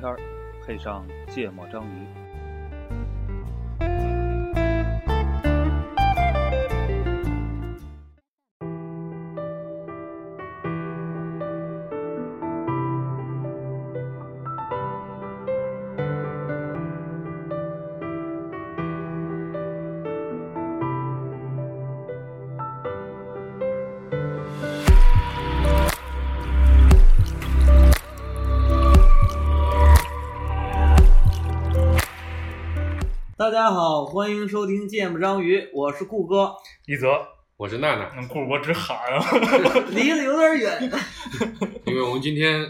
天儿，配上芥末章鱼。大家好，欢迎收听《芥末章鱼》，我是顾哥，一泽，我是娜娜，嗯，顾我只喊啊，离得有点远。因为我们今天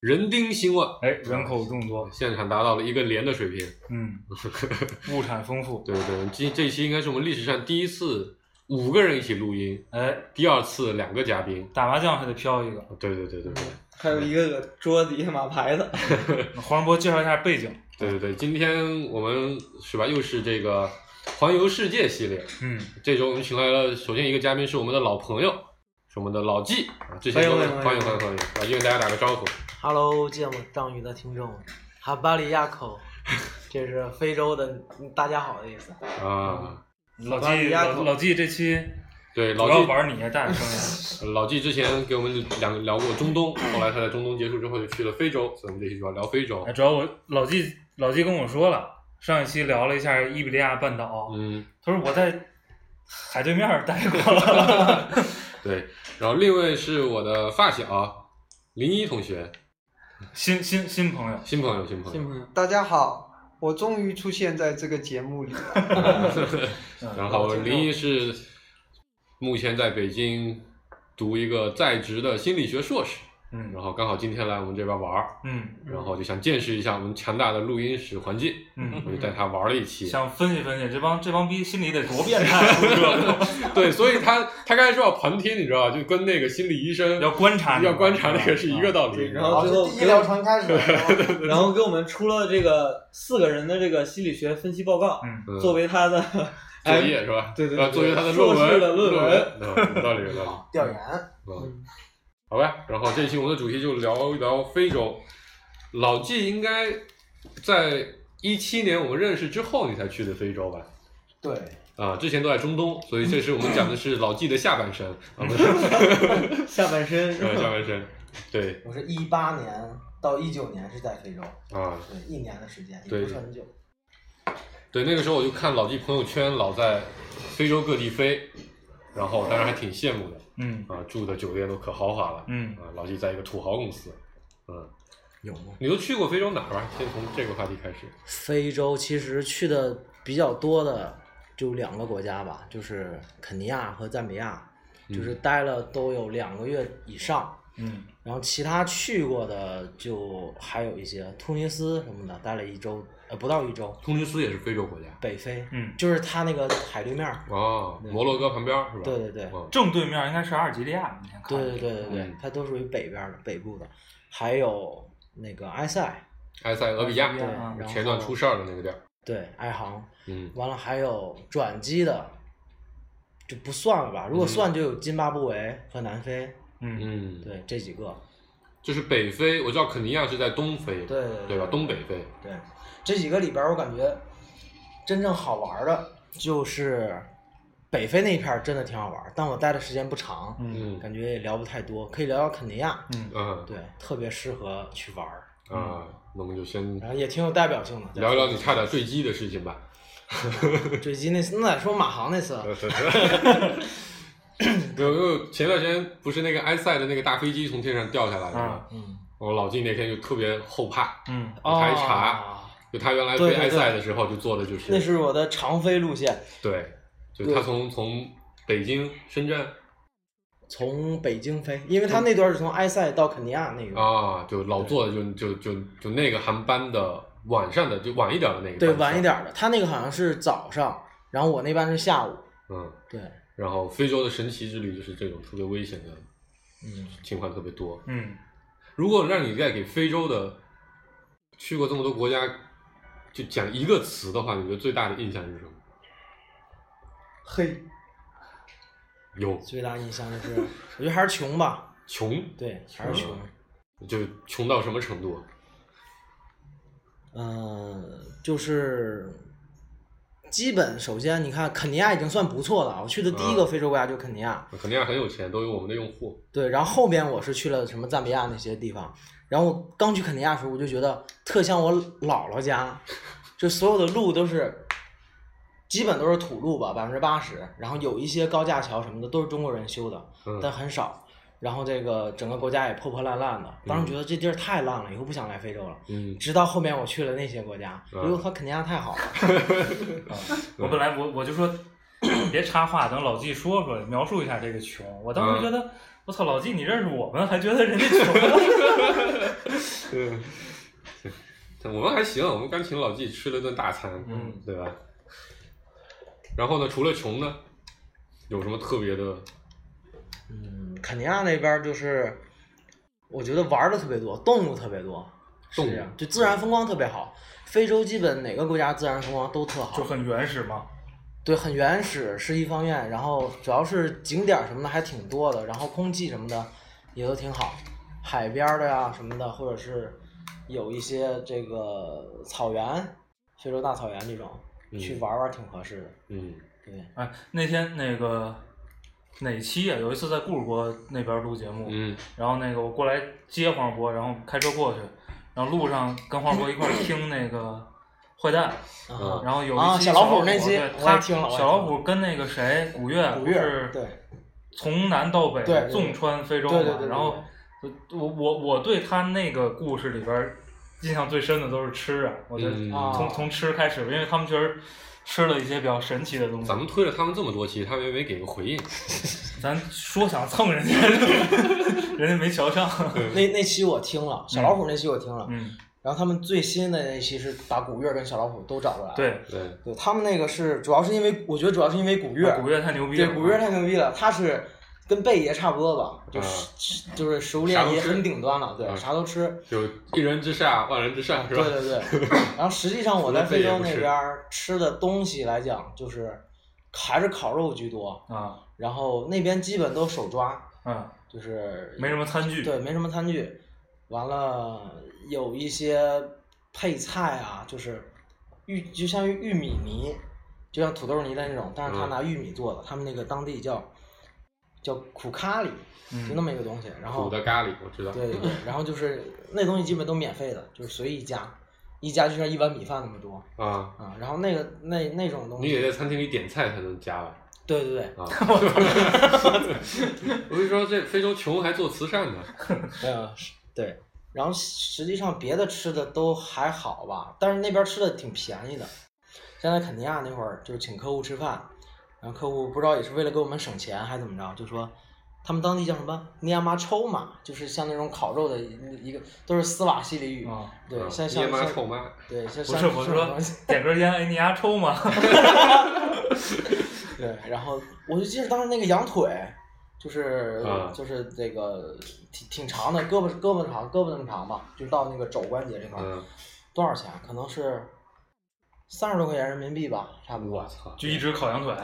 人丁兴旺，哎，人口众多，现场达到了一个连的水平。嗯，物产丰富，对对，这这期应该是我们历史上第一次五个人一起录音，哎，第二次两个嘉宾。打麻将还得飘一个。对对对对对。还有一个个桌子底下码牌子，黄渤介绍一下背景，对对对，今天我们是吧，又是这个环游世界系列。嗯，这周我们请来了，首先一个嘉宾是我们的老朋友，是我们的老纪啊，之前欢迎都欢迎欢迎欢迎欢迎，老纪跟大家打个招呼。Hello，芥末章鱼的听众，哈巴里亚口，这是非洲的大家好的意思。啊，老纪巴黎亚口老老纪这期对，老纪玩你，大点声老纪之前给我们两聊过中东，后来他在中东结束之后就去了非洲，所以我们这期主要聊非洲。主要我老纪老纪跟我说了，上一期聊了一下伊比利亚半岛，嗯，他说我在海对面待过，对。然后另一位是我的发小林一同学，新新新朋友，新朋友，新朋友。新朋友？大家好，我终于出现在这个节目里了。然后林一是目前在北京读一个在职的心理学硕士，嗯然后刚好今天来我们这边玩儿，嗯然后就想见识一下我们强大的录音室环境，嗯，我就带他玩了一期。想分析分析这帮这帮逼心里得多变态 对，所以他他刚才说要旁听，你知道吧？就跟那个心理医生要观察要观察那个是一个道理。对，然，后最后医疗程开始了。然后给我们出了这个四个人的这个心理学分析报告，嗯嗯作为他的作业是吧？对对对作为他的硕论文士的论文文，嗯有道理有道理。调研，嗯，好吧。然后这一期我们的主题就聊一聊非洲。老纪应该在一七年我们认识之后，你才去的非洲吧？对，啊，之前都在中东，所以这是我们讲的是老纪的下半生啊，不是 下半身 下？半生。对我是一八年到一九年是在非洲，啊，对，一年的时间，也对不是很久。对，那个时候我就看老纪朋友圈老在非洲各地飞，然后当然还挺羡慕的嗯啊，住的酒店都可豪华了。嗯啊，老纪在一个土豪公司，嗯，有吗？你都去过非洲哪儿吧？先从这个话题开始。非洲其实去的比较多的就两个国家吧，就是肯尼亚和赞比亚，就是待了都有两个月以上。嗯然后其他去过的就还有一些突尼斯什么的，待了一周，呃，不到一周。突尼斯也是非洲国家北非，嗯，就是它那个海对面儿。哦，摩洛哥旁边儿是吧？对对对嗯正对面应该是阿尔及利亚，你看对对对对对嗯，它都属于北边儿的北部的，还有那个埃塞，埃塞俄比亚对，然后前段出事儿的那个地儿。对埃航，嗯完了还有转机的，就不算了吧。如果算，就有津巴布韦和南非，嗯嗯，，对这几个。就是北非，我知道肯尼亚是在东非，对对对吧？东北非。对，这几个里边儿，我感觉真正好玩儿的就是北非那一片儿，真的挺好玩儿，但我待的时间不长，嗯嗯感觉也聊不太多，可以聊聊肯尼亚，嗯嗯对，特别适合去玩儿，啊，那我们就先然后也挺有代表性的。聊一聊你差点坠机的事情吧。坠机那次，那得说马航那次，有有，前段时间不是那个埃塞的那个大飞机从天上掉下来了吗啊？嗯，我老金那天就特别后怕，嗯我查一查，啊就他原来飞埃塞的时候就做的就是，那是我的长飞路线，对，就他从从北京、深圳从北京飞，因为他那段是从埃塞到肯尼亚那个，啊，就老坐的就就就就那个航班的晚上的就晚一点的那个，对，晚一，点儿的，他那个好像是早上，然后我那班是下午，嗯，对，然后非洲的神奇之旅就是这种特别危险的嗯，情况特别多。嗯。如果让你再给非洲的去过这么多国家，就讲一个词的话，你觉得最大的印象是什么？黑，有。最大印象就是，我觉得还是穷吧，穷，对，还是穷，就穷到什么程度？嗯、就是基本首先你看肯尼亚已经算不错了，我去的第一个嗯。非洲国家就是肯尼亚，肯尼亚很有钱，都有我们的用户。对，然后后边我是去了什么赞比亚那些地方，然后我刚去肯尼亚的时候，我就觉得特像我姥姥家，就所有的路都是，基本都是土路吧，百分之八十，然后有一些高架桥什么的都是中国人修的，嗯但很少。然后这个整个国家也破破烂烂的，当时觉得这地儿太烂了，以后不想来非洲了。嗯，直到后面我去了那些国家，嗯哎呦，他肯尼亚太好了。我本来我我就说 别插话，等老纪说说描述一下这个穷。我当时觉得，我操，老纪你认识我们，还觉得人家穷。嗯，我们还行，我们刚请老纪吃了顿大餐，嗯，对吧？然后呢，除了穷呢，有什么特别的？嗯，肯尼亚那边就是，我觉得玩的特别多，动物特别多，是动物这样，就自然风光特别好。非洲基本哪个国家自然风光都特好，就很原始嘛。对，很原始是一方面，然后主要是景点什么的还挺多的，然后空气什么的也都挺好，海边的呀什么的，或者是有一些这个草原，非洲大草原这种，嗯去玩玩挺合适的。嗯对，哎，那天那个哪期啊？有一次在顾主播那边录节目，嗯然后那个我过来接黄渤，然后开车过去，然后路上跟黄渤一块儿听那个坏蛋，啊然后有啊一期小老虎那期对我也他听了小老虎跟那个谁古月古月是对从南到北纵穿非洲嘛，然后我我我对他那个故事里边印象最深的都是吃啊，我觉得从从吃开始，因为他们确实吃了一些比较神奇的东西咱。们推了他们这么多期，他们也没给个回应。咱说想蹭人家，人家没瞧上。那那期我听了，小老虎那期我听了，嗯，然后他们最新的那期是把古月跟小老虎都找过来了。对，对，对，他们那个是主要是因为我觉得主要是因为古月，古月太牛逼了。对古月太牛逼了，他是跟贝爷差不多吧，就是、啊就是食物链也很顶端了，对，啊啥都吃。就一人之下，万人之上，是对吧？对对，然后实际上我在非洲那边吃的东西来讲，就是还是烤肉居多，啊，然后那边基本都手抓，嗯，就是没什么餐具。对，没什么餐具。完了，有一些配菜啊，就是玉，就像玉米泥，就像土豆泥的那种，但是他嗯拿玉米做的，他们那个当地叫叫苦咖喱，嗯就那么一个东西。然后苦的咖喱，我知道。对对对，然后就是那东西基本都免费的，就是随意加，一加就像一碗米饭那么多啊，啊。然后那个那那种东西你得，在餐厅里点菜才能加吧？对对对，啊，我跟你说，这非洲穷还做慈善呢。呃，是对。然后实际上别的吃的都还好吧，但是那边吃的挺便宜的。像在肯尼亚那会儿，就是请客户吃饭，然后客户不知道也是为了给我们省钱还是怎么着，就说他们当地叫什么尼亚麻抽嘛，就是像那种烤肉的一一个都是斯瓦西里语，啊，对，啊像像像臭妈，对，像 不像是我说 点根烟，哎，你丫抽嘛？对，然后我就记得当时那个羊腿，就是、啊就是这个挺挺长的，胳膊胳膊长，胳膊那么长吧，就到那个肘关节这块儿，嗯，多少钱？可能是三十多块钱人民币吧，差不多我。操，就一只烤羊腿，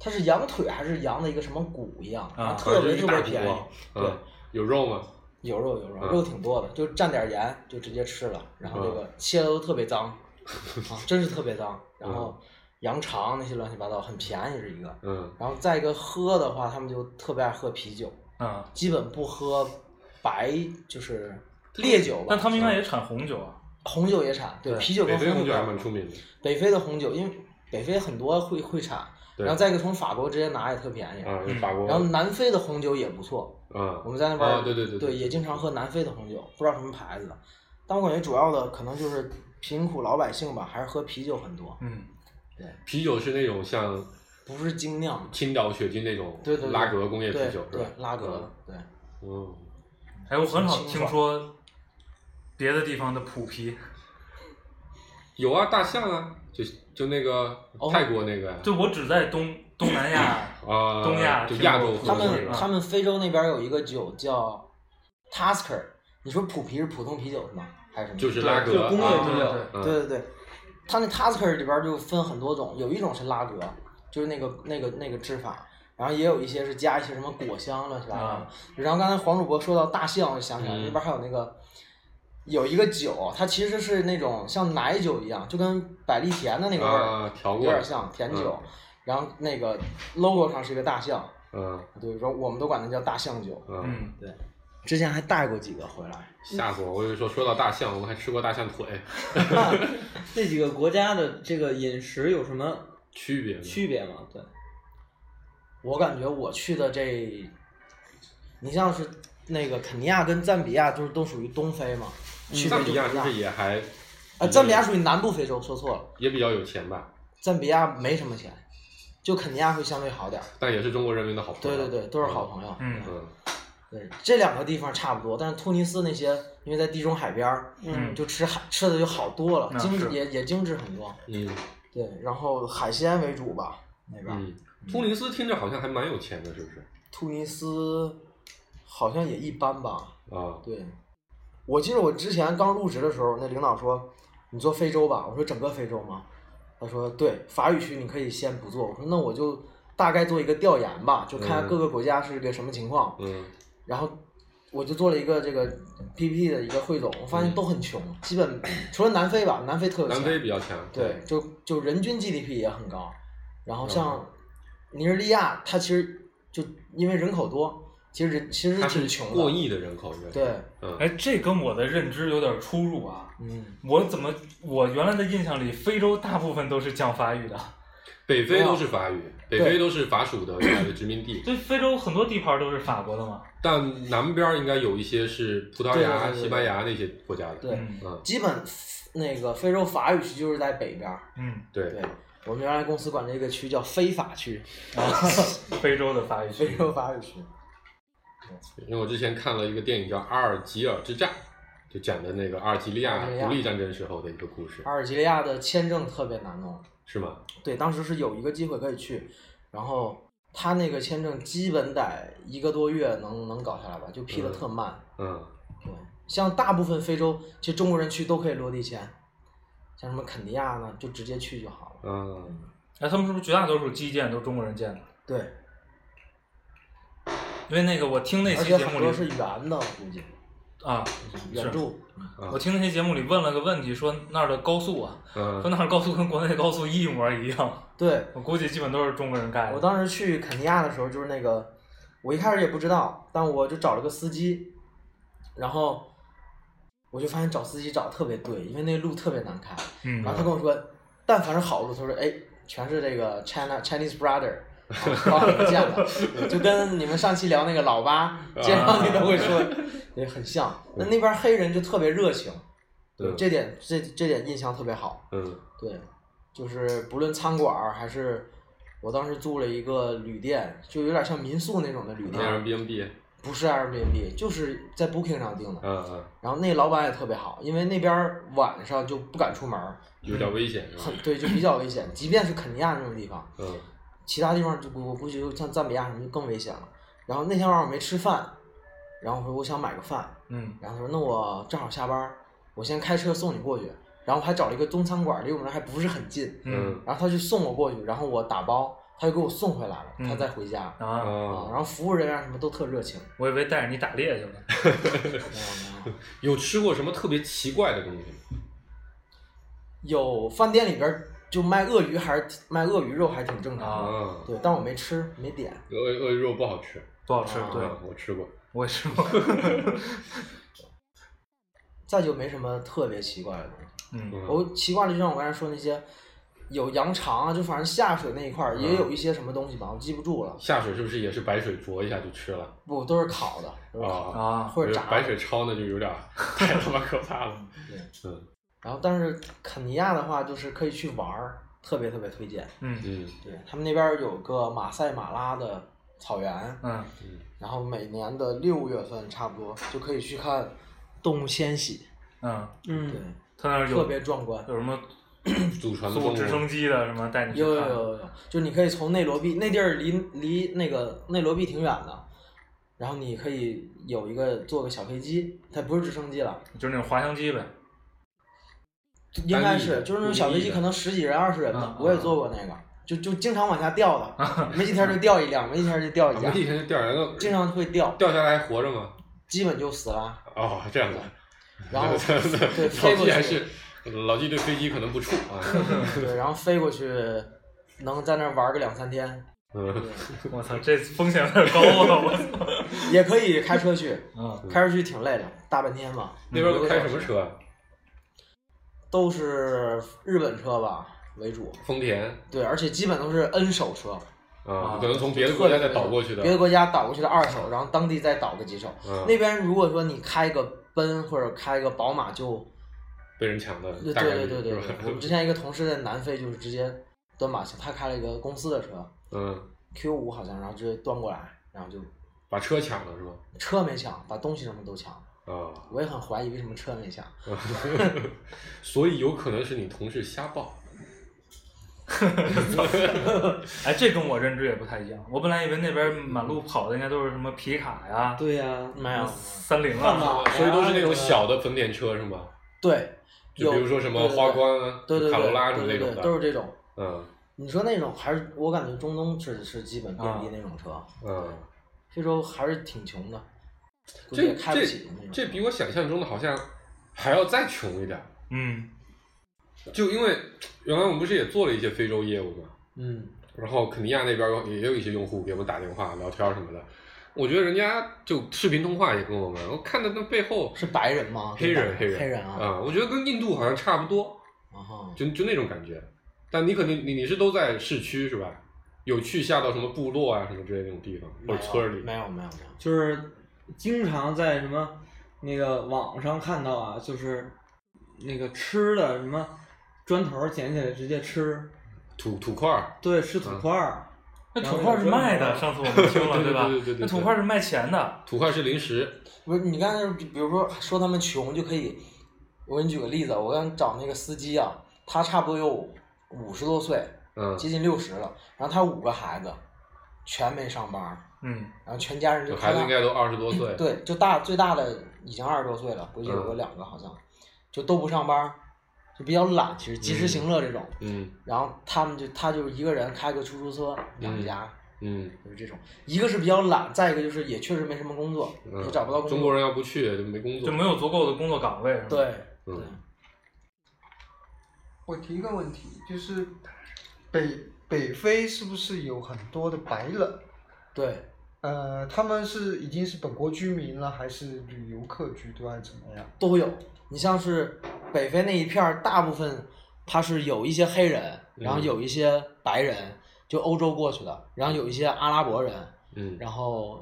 它是羊腿还是羊的一个什么骨一样，啊特别特别便宜。嗯对，有肉吗？有肉有肉，嗯肉挺多的，就蘸点盐就直接吃了，然后这嗯个切的都特别脏，啊，真是特别脏。然后羊肠那些乱七八糟，很便宜是一个。嗯然后再一个喝的话，他们就特别爱喝啤酒，嗯，基本不喝白就是烈酒吧。但他们应该也产红酒啊。红酒也产，对，啤酒跟红酒北非红酒还蛮出名的。北非的红酒，因为北非很多会会产，对然后再一个从法国直接拿也特便宜。啊，有法国。然后南非的红酒也不错，嗯，我们在那边、啊对对对对也经常喝南非的红酒，不知道什么牌子的，但我感觉主要的可能就是贫苦老百姓吧，还是喝啤酒很多，嗯，啤酒是那种像不是精酿，青岛、雪津那种对对对。拉格工业啤酒是吧？对拉格，对。嗯，哎，我很少听说别的地方的普啤，有啊，大象啊，就就那个哦。泰国那个呀。就我只在东东南亚啊，东亚就亚洲他喝的那个们他们非洲那边有一个酒叫 Tasker，你说普啤是普通啤酒是吗？还是什么？就是拉格就工业啊啤酒。嗯。对对对，它那 Tasker 里边就分很多种，有一种是拉格，就是那个那个那个制法，然后也有一些是加一些什么果香乱七八糟然后刚才黄主播说到大象，我就想起来、嗯那边还有那个有一个酒，它其实是那种像奶酒一样，就跟百利甜的那个味儿、啊，调有点像甜酒。然后那个 logo 上是一个大象，嗯对，说我们都管它叫大象酒。嗯，对，之前还带过几个回来，吓死我！我以为说说到大象，我们还吃过大象腿 这几个国家的这个饮食有什么区别呢？区别吗？对，我感觉我去的这，你像是那个肯尼亚跟赞比亚，就是都属于东非嘛，区别赞比亚是不是。也还啊，赞比亚属于南部非洲，说错了，也比较有钱吧？赞比亚没什么钱，就肯尼亚会相对好点儿。但也是中国人民的好朋友。对对对，都是好朋友。嗯嗯对，这两个地方差不多，但是突尼斯那些，因为在地中海边儿，嗯就吃海吃的就好多了，精致也也精致很多。嗯对，然后海鲜为主吧，那边。嗯，突尼斯听着好像还蛮有钱的，是不是？突尼斯好像也一般吧。啊，对，我记得我之前刚入职的时候，那领导说你做非洲吧，我说整个非洲吗？他说对，法语区你可以先不做。我说那我就大概做一个调研吧，就看嗯各个国家是个什么情况。嗯然后我就做了一个这个 PPT 的一个汇总，我发现都很穷，基本除了南非吧，南非特有钱，南非比较强。对，就就人均 GDP 也很高。然后嗯像尼日利亚，它其实就因为人口多，其实人其实它是挺穷的。过亿的人口应该。对，嗯，哎，这跟我的认知有点出入啊。嗯，我怎么我原来的印象里，非洲大部分都是讲法语的。北非都是法语，北非都是法属的 原来的殖民地，对，非洲很多地盘都是法国的嘛。但南边应该有一些是葡萄牙、对对对对西班牙那些国家的。对，基本那个非洲法语区就是在北边儿。嗯，对。对，我们原来公司管这个区叫非法区，啊，非洲的法语区。非。洲法语区。因为我之前看了一个电影叫《阿尔及尔之战》，就讲的那个阿尔及利亚阿尔及利亚。独立战争时候的一个故事，阿尔及利亚的签证特别难弄，是吗？对，当时是有一个机会可以去，然后他那个签证基本得一个多月能能搞下来吧，就批的特慢。嗯，对，像大部分非洲，其实中国人去都可以落地签，像什么肯尼亚呢，就直接去就好了。嗯，哎，他们是不是绝大多数基建都是中国人建的？对，因为那个我听那而且期节目里很多是圆的，我估计啊，圆柱。啊我听那些节目里问了个问题，说那儿的高速啊，说嗯，那儿高速跟国内高速一模一样，对，我估计基本都是中国人盖的。我当时去肯尼亚的时候，就是那个，我一开始也不知道，但我就找了个司机，然后我就发现找司机找得特别对，因为那路特别难开。嗯然后他跟我说，但凡是好路，他说哎，全是这个 China Chinese brother。帮你们建的，就跟你们上期聊那个老八街上你都会说，也很像。那那边黑人就特别热情，对嗯这点这这点印象特别好。嗯对，就是不论餐馆还是我当时住了一个旅店，就有点像民宿那种的旅店，，Airbnb，不是 Airbnb，就是在 Booking 上订的。嗯嗯，然后那老板也特别好，因为那边晚上就不敢出门，有点危险很？对，就比较危险。即便是肯尼亚那种地方，嗯其他地方就我估计就像赞比亚什么就更危险了。然后那天晚上我没吃饭，然后我说我想买个饭，嗯然后他说那我正好下班，我先开车送你过去。然后还找了一个中餐馆，离我们那儿还不是很近。嗯然后他就送我过去，然后我打包，他就给我送回来了，嗯他再回家。啊，啊，啊，然后服务人员什么都特热情。我以为带着你打猎去了。没有没有，有吃过什么特别奇怪的东西吗？有饭店里边儿就卖鳄鱼，还是卖鳄鱼肉，还挺正常的。啊啊，对，但我没吃，没点。鳄鳄鱼肉不好吃，不好吃，啊对，嗯我吃过，我也吃过。再就没什么特别奇怪的东西。嗯嗯我奇怪的就像我刚才说那些，有羊肠啊，就反正下水那一块儿也有一些什么东西吧，我记不住了。下水是不是也是白水灼一下就吃了？不，都是烤的，都是烤的，啊，或者炸的。白水焯那就有点儿 太他妈可怕了。对，嗯然后但是肯尼亚的话，就是可以去玩儿，特别特别推荐。嗯嗯对他们那边儿有个马赛马拉的草原，嗯然后每年的六月份差不多就可以去看动物迁徙，嗯，对嗯，，特他那儿有别壮观。有什么祖传的直升机的什么带你去有有看？有有，就你可以从内罗毕那地儿离离那个内罗毕挺远的，然后你可以有一个坐个小飞机，它不是直升机了，就是那种滑翔机呗。应该是就是那种小飞机，可能十几人二十人的嗯，我也坐过那个，就就经常往下掉的，没几天就掉一辆，没几天就掉一辆，经常会掉，掉下来还活着吗？基本就死了。哦，这样子，然后 对 飞过去，老纪还是老纪对飞机可能不怵啊。对，然后飞过去，能在那儿玩个两三天，嗯，我操，这风险有点高啊！我操，也可以开车去，嗯，开车去挺累的，大半天嘛。那边都开什么车啊？都是日本车吧为主，丰田对，而且基本都是 N 手车，啊，可能从别的国家再倒过去的。别的国家倒过去的二手，然后当地再倒个几手。嗯那边如果说你开个奔或者开个宝马就，被人抢的对对对对对，我们之前一个同事在南非就是直接端把他开了一个公司的车嗯，Q 五好像，然后直接端过来，然后就把车抢了是吧？车没抢，把东西什么都抢。啊，我也很怀疑为什么车没下。所以有可能是你同事瞎报。哎，这跟我认知也不太一样。我本来以为那边满路跑的应该都是什么皮卡呀、对呀、没有，三菱悍啊，所以都是那种小的丰田车是吗？对，就比如说什么花冠啊、对对对。卡罗拉什么对对对那种的，都是这种。嗯。你说那种还是我感觉中东是是基本遍地那种车，嗯，非洲还是挺穷的，这开不这。这比我想象中的好像还要再穷一点。嗯，就因为原来我们不是也做了一些非洲业务嘛，嗯，然后肯尼亚那边有也有一些用户给我们打电话聊天什么的，我觉得人家就视频通话也跟我们，我看的那背后是白人吗？黑人黑人黑人啊，啊，我觉得跟印度好像差不多，啊哈，就就那种感觉。但你肯定你你是都在市区是吧？有去下到什么部落啊什么之类的那种地方或者村里？没有没有没有，就是经常在什么那个网上看到啊，就是那个吃的什么砖头捡起来直接吃，土土块儿，对，吃土块儿。那土块是卖的，上次我们听了对 对吧？对对对对那土块是卖钱的。土块是零食，不是你刚才比比如说说他们穷就可以，我给你举个例子，我刚找那个司机啊，他差不多有五十多岁，嗯接近六十了，然后他五个孩子，全没上班，嗯，然后全家人就孩子应该都二十多岁，对，就大最大的已经二十多岁了，估计有个嗯。两个好像，就都不上班，就比较懒，其实及时行乐这种。嗯。然后他们就他就是一个人开个出租车养家，嗯。就是这种。一个是比较懒，再一个就是也确实没什么工作，嗯，也找不到工。作。中国人要不去就没工作，就没有足够的工作岗位，对。嗯。对，我提一个问题，就是北北非是不是有很多的白人？对，呃，他们是已经是本国居民了，还是旅游客居多，还是怎么样？都有。你像是北非那一片儿，大部分他是有一些黑人，然后嗯有一些白人，就欧洲过去的，然后有一些阿拉伯人，嗯然后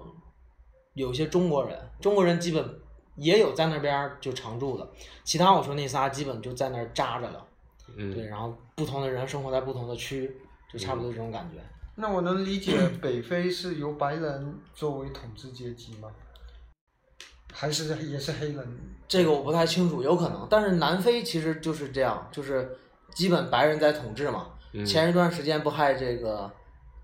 有一些中国人，中国人基本也有在那边儿就常住的，其他我说那仨基本就在那儿扎着了，对，嗯然后不同的人生活在不同的区，就差不多这种感觉。那我能理解 北非是由白人作为统治阶级吗？还是也是黑人？这个我不太清楚，有可能，但是南非其实就是这样，就是基本白人在统治嘛。嗯前一段时间不还这个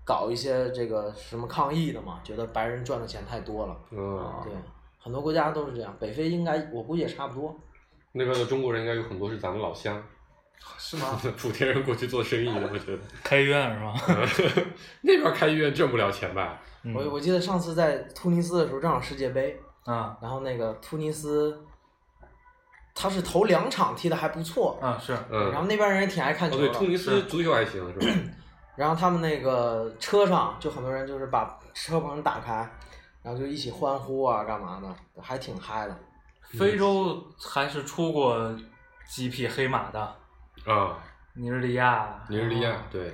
搞一些这个什么抗议的嘛，觉得白人赚的钱太多了。嗯，对，很多国家都是这样，北非应该我估计也差不多。那边的中国人应该有很多是咱们老乡，是吗？莆田人过去做生意的，我觉得开医院是吧？那边开医院挣不了钱吧？嗯我我记得上次在突尼斯的时候正好世界杯，啊然后那个突尼斯，他是头两场踢的还不错，啊是，嗯，然后那边人也挺爱看哦对，球。突尼斯足球还行是吧？然后他们那个车上就很多人就是把车棚打开，然后就一起欢呼啊，干嘛的，还挺嗨的。非洲还是出过几匹黑马的，啊，尼日利亚，尼日利亚对，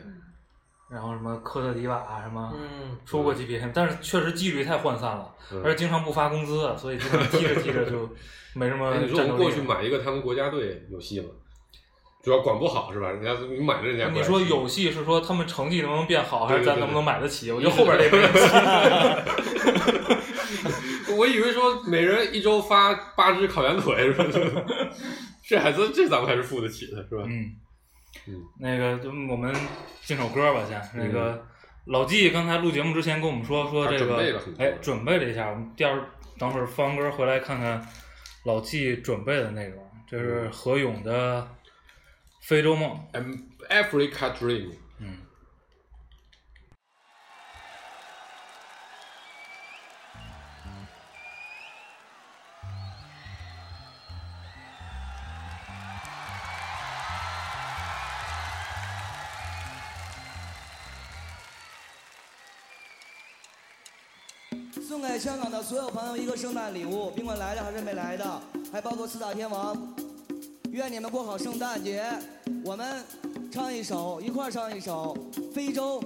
然后什么科特迪瓦什么，嗯，出过几笔，但是确实纪律太涣散了，嗯而且经常不发工资，所以基本踢着踢着就没什么哎，你说我们过去。买一个他们国家队有戏吗？主要管不好是吧？人家你买了人家你说有戏是说他们成绩能不能变好，还是咱能不能买得起？我觉得后边这没戏。我以为说每人一周发八只烤羊腿，是吧？这孩子这咱们还是付得起的，是吧？嗯。嗯，那个就我们进首歌吧，先。那个老纪刚才录节目之前跟我们说说这个哎，准备了一下，我们第二等会儿放完歌回来看看老纪准备的内容，这是何勇的《非洲梦》。An Africa Dream。送一个圣诞礼物，甭管来的还是没来的，还包括四大天王。愿你们过好圣诞节。我们唱一首，一块儿唱一首《非洲》。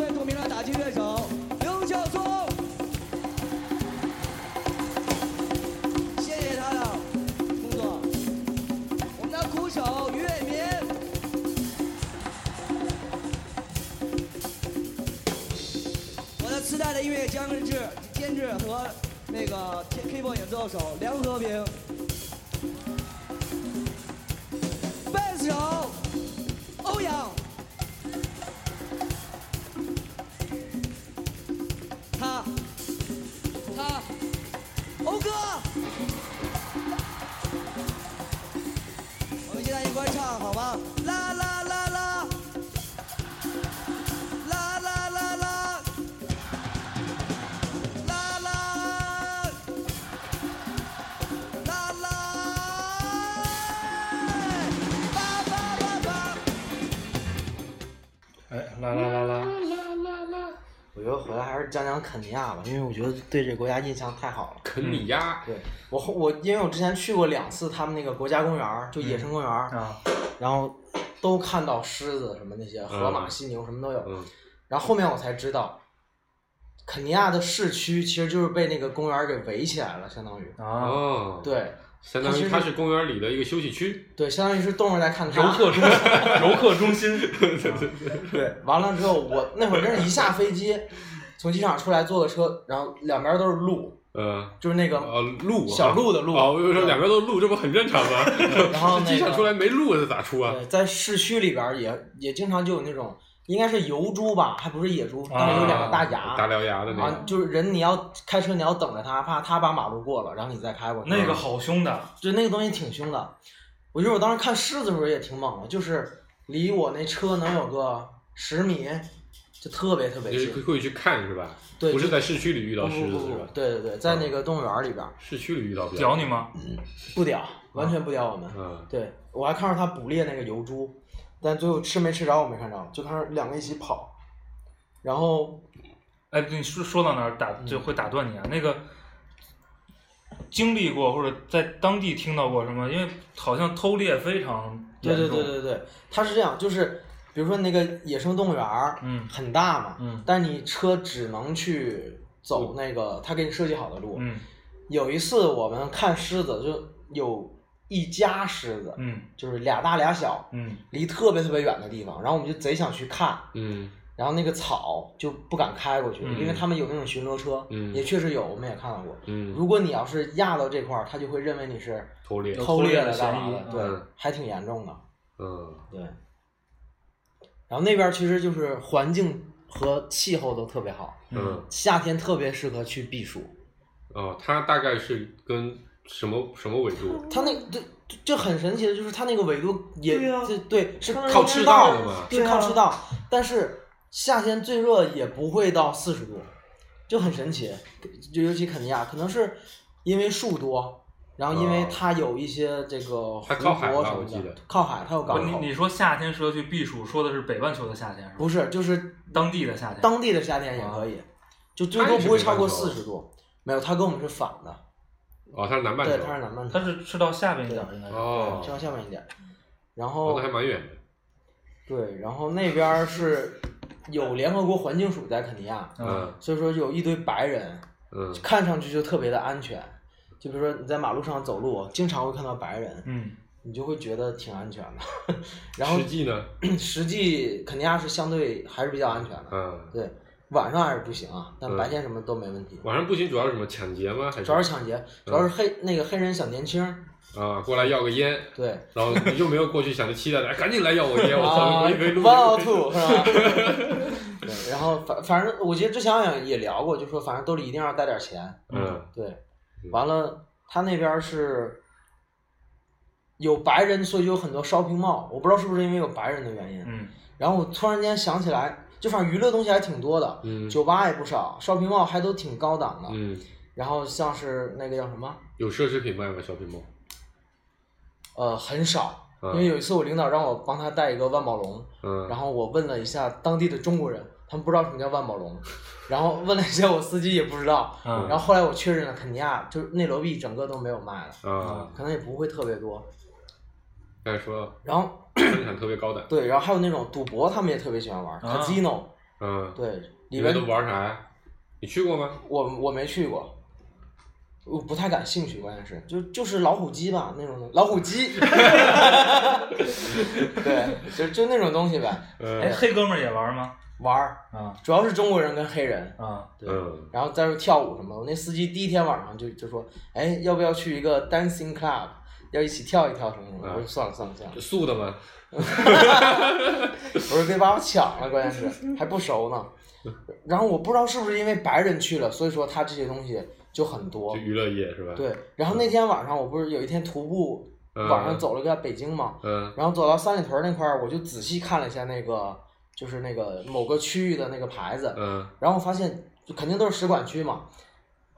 最著名的打击乐手。肯尼亚吧，因为我觉得对这个国家印象太好了。肯尼亚，对我后我因为我之前去过两次他们那个国家公园儿，就野生公园然后都看到狮子什么那些，河马、嗯犀牛什么都有。嗯然后后面我才知道，肯尼亚的市区其实就是被那个公园儿给围起来了，相当于。啊，哦，，对相当于它是公园里的一个休息区，对，相当于是动物在看它。游客中心，游客中心，对，完了之后我那会儿真是一下飞机，从机场出来坐个车，然后两边都是路，嗯，就是那个呃，路啊小路的路哦，我就说两边都是路，这不很正常吗？然后那个机场出来没路，这咋出啊？对，在市区里边儿也也经常就有那种，应该是油猪吧，还不是野猪，啊但是有两个大牙。大獠牙的那啊，，就是人你要开车，你要等着它，怕它把马路过了，然后你再开过去。那个好凶的，就那个东西挺凶的。我觉得我当时看狮子的时候也挺猛的，就是离我那车能有个十米，就特别特别近就是。会去看是吧？对，不是在市区里遇到狮子是吧？对对对，在那个动物园里边市区里遇到屌你吗？不屌，完全不屌我们。嗯，对我还看着他捕猎那个油猪，但最后吃没吃着我没看着，就看着两个一起跑，然后哎，你说说到哪儿打就会打断你啊？那个经历过或者在当地听到过什么？因为好像偷猎非常对对严重对对对，它是这样，就是比如说那个野生动物园儿，嗯。很大嘛，嗯。但你车只能去走那个他给你设计好的路。嗯。有一次我们看狮子，就有一家狮子，嗯。就是俩大俩小，嗯。离特别特别远的地方，然后我们就贼想去看，嗯。然后那个草就不敢开过去，嗯。因为他们有那种巡逻车，嗯。也确实有，我们也看到过。嗯，如果你要是压到这块儿，他就会认为你是偷猎，有偷猎的干嘛的，嫌疑。对嗯，还挺严重的，嗯。对。然后那边其实就是环境和气候都特别好，嗯夏天特别适合去避暑。哦，它大概是跟什么什么纬度？它那对这这很神奇的就是它那个纬度也对对是靠赤道的嘛是靠赤道，但是夏天最热也不会到四十度，就很神奇。就尤其肯尼亚，可能是因为树多，然后因为哦它有一些这个湖它靠海泊什么的，靠海，它有不，港口。你你说夏天适合去避暑，说的是北半球的夏天是吧？不是，就是当地的夏天。当地的夏天也可以，就最多不会超过四十度。没有，它跟我们是反的，哦，它是南半球对，，它是南半球，它是赤道下边一点儿应该是。哦对，，向下面一点。然哦后那还蛮远的。对，然后那边是有联合国环境署在肯尼亚，嗯所以说有一堆白人，嗯看上去就特别的安全。就比如说你在马路上走路，经常会看到白人，嗯你就会觉得挺安全的。然后实际呢？实际肯尼亚是相对还是比较安全的，嗯，对，晚上还是不行啊，但嗯白天什么都没问题。晚上不行，主要是什么抢劫吗？还是主要是抢劫，主要是黑那个黑人小年轻儿，啊，过来要个烟，对，然后你就没有过去想着期待的，哎赶紧来要我烟，我操。，one or two 是吧？对，然后反反正我记得之前好像也聊过，就说反正兜里一定要带点钱，嗯对，完了他那边是有白人，所以就有很多 shopping mall，我不知道是不是因为有白人的原因。嗯然后我突然间想起来，就反正娱乐东西还挺多的，嗯酒吧也不少，shopping mall 还都挺高档的。嗯，然后像是那个叫什么，有奢侈品卖吗？小屏幕？呃，很少。嗯因为有一次我领导让我帮他带一个万宝龙，嗯，然后我问了一下当地的中国人，他们不知道什么叫万宝龙，然后问了一下我司机也不知道，嗯然后后来我确认了，肯尼亚就是内罗毕整个都没有卖的，啊，可能也不会特别多。再说然后生产特别高的，对，然后还有那种赌博，他们也特别喜欢玩、啊 casino，嗯，对，里边都玩啥呀？你去过吗？我我没去过，我不太感兴趣，关键是就就是老虎机吧那种的老虎机，对，就就那种东西呗，哎，嗯黑哥们儿也玩吗？玩儿，啊。主要是中国人跟黑人，啊对，嗯。然后在这跳舞什么的。我那司机第一天晚上就就说，哎，要不要去一个 dancing club，要一起跳一跳什么什么。我说算了算了算了，素的吗？我说别把我抢了，关键是还不熟呢。然后我不知道是不是因为白人去了，所以说他这些东西就很多。就。娱乐业是吧？，对，然后那天晚上我不是有一天徒步，嗯。晚上走了个北京嘛，嗯。然后走到三里屯那块儿，我就仔细看了一下那个，就是那个某个区域的那个牌子，嗯然后我发现就肯定都是使馆区嘛，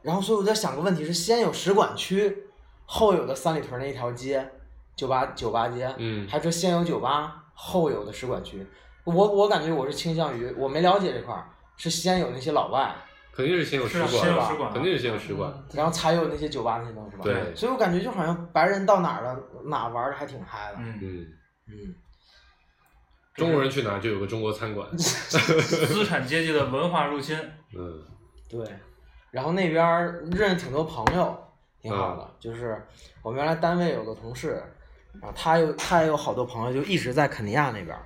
然后所以我在想个问题是，先有使馆区，后有的三里屯那一条街，酒吧酒吧街，嗯还是说先有酒吧，后有的使馆区？我我感觉我是倾向于我没了解这块儿，是先有那些老外，肯定是先有使馆，先有使馆肯定是先有使馆。然后才有那些酒吧那些东西吧。对所以我感觉就好像白人到哪儿了，哪玩的还挺嗨的。嗯，嗯，嗯，中国人去哪就有个中国餐馆。资产阶级的文化入侵。嗯对。然后那边儿认识挺多朋友，挺好的。就是我们原来单位有个同事，然后他有他也有好多朋友，就一直在肯尼亚那边儿，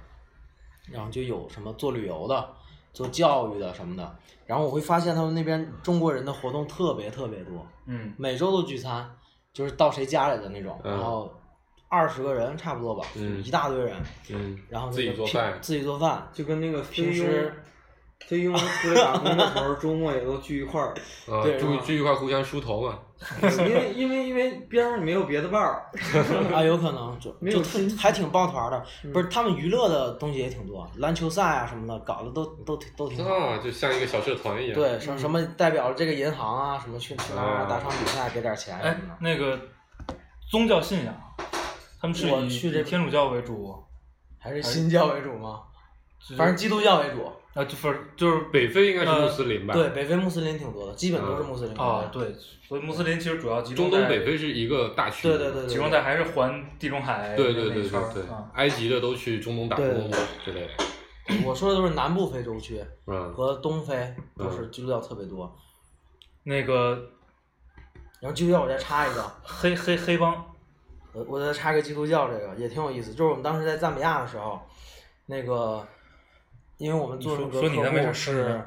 然后就有什么做旅游的、做教育的什么的。然后我会发现他们那边中国人的活动特别特别多，嗯每周都聚餐，就是到谁家里的那种，嗯然后二十个人差不多吧，嗯一大堆人，嗯，然后自己做饭自己做饭，就跟那个平时，菲佣出来打工的时候，周末也都聚一块儿，啊，对住聚一块儿互相梳头嘛。因为因为因为边上没有别的伴儿，啊，有可能就没有还挺抱团的，嗯不是他们娱乐的东西也挺多，篮球赛啊什么的，搞得都都挺都挺好。啊，就像一个小社团一样。，对，什什么代表这个银行啊，什么去去哪打场比赛给点钱哎什么的。，那个宗教信仰，他们是以我去这以天主教为主，还是新教为主吗？就是反正基督教为主。啊，就不是就是北非应该是穆斯林吧？对，北非穆斯林挺多的，基本都是穆斯林。啊，对，所以穆斯林其实主要集中东中东北非是一个大区。对对对对，集中在还是环地中海对对那一圈对对对啊，埃及的都去中东打工之类的。我说的都是南部非洲区嗯和东非，都是基督教特别多。那个然后基督教我再插一个，黑黑黑帮，我我再插个基督教这个也挺有意思，就是我们当时在赞比亚的时候，那个，因为我们做那个客户是，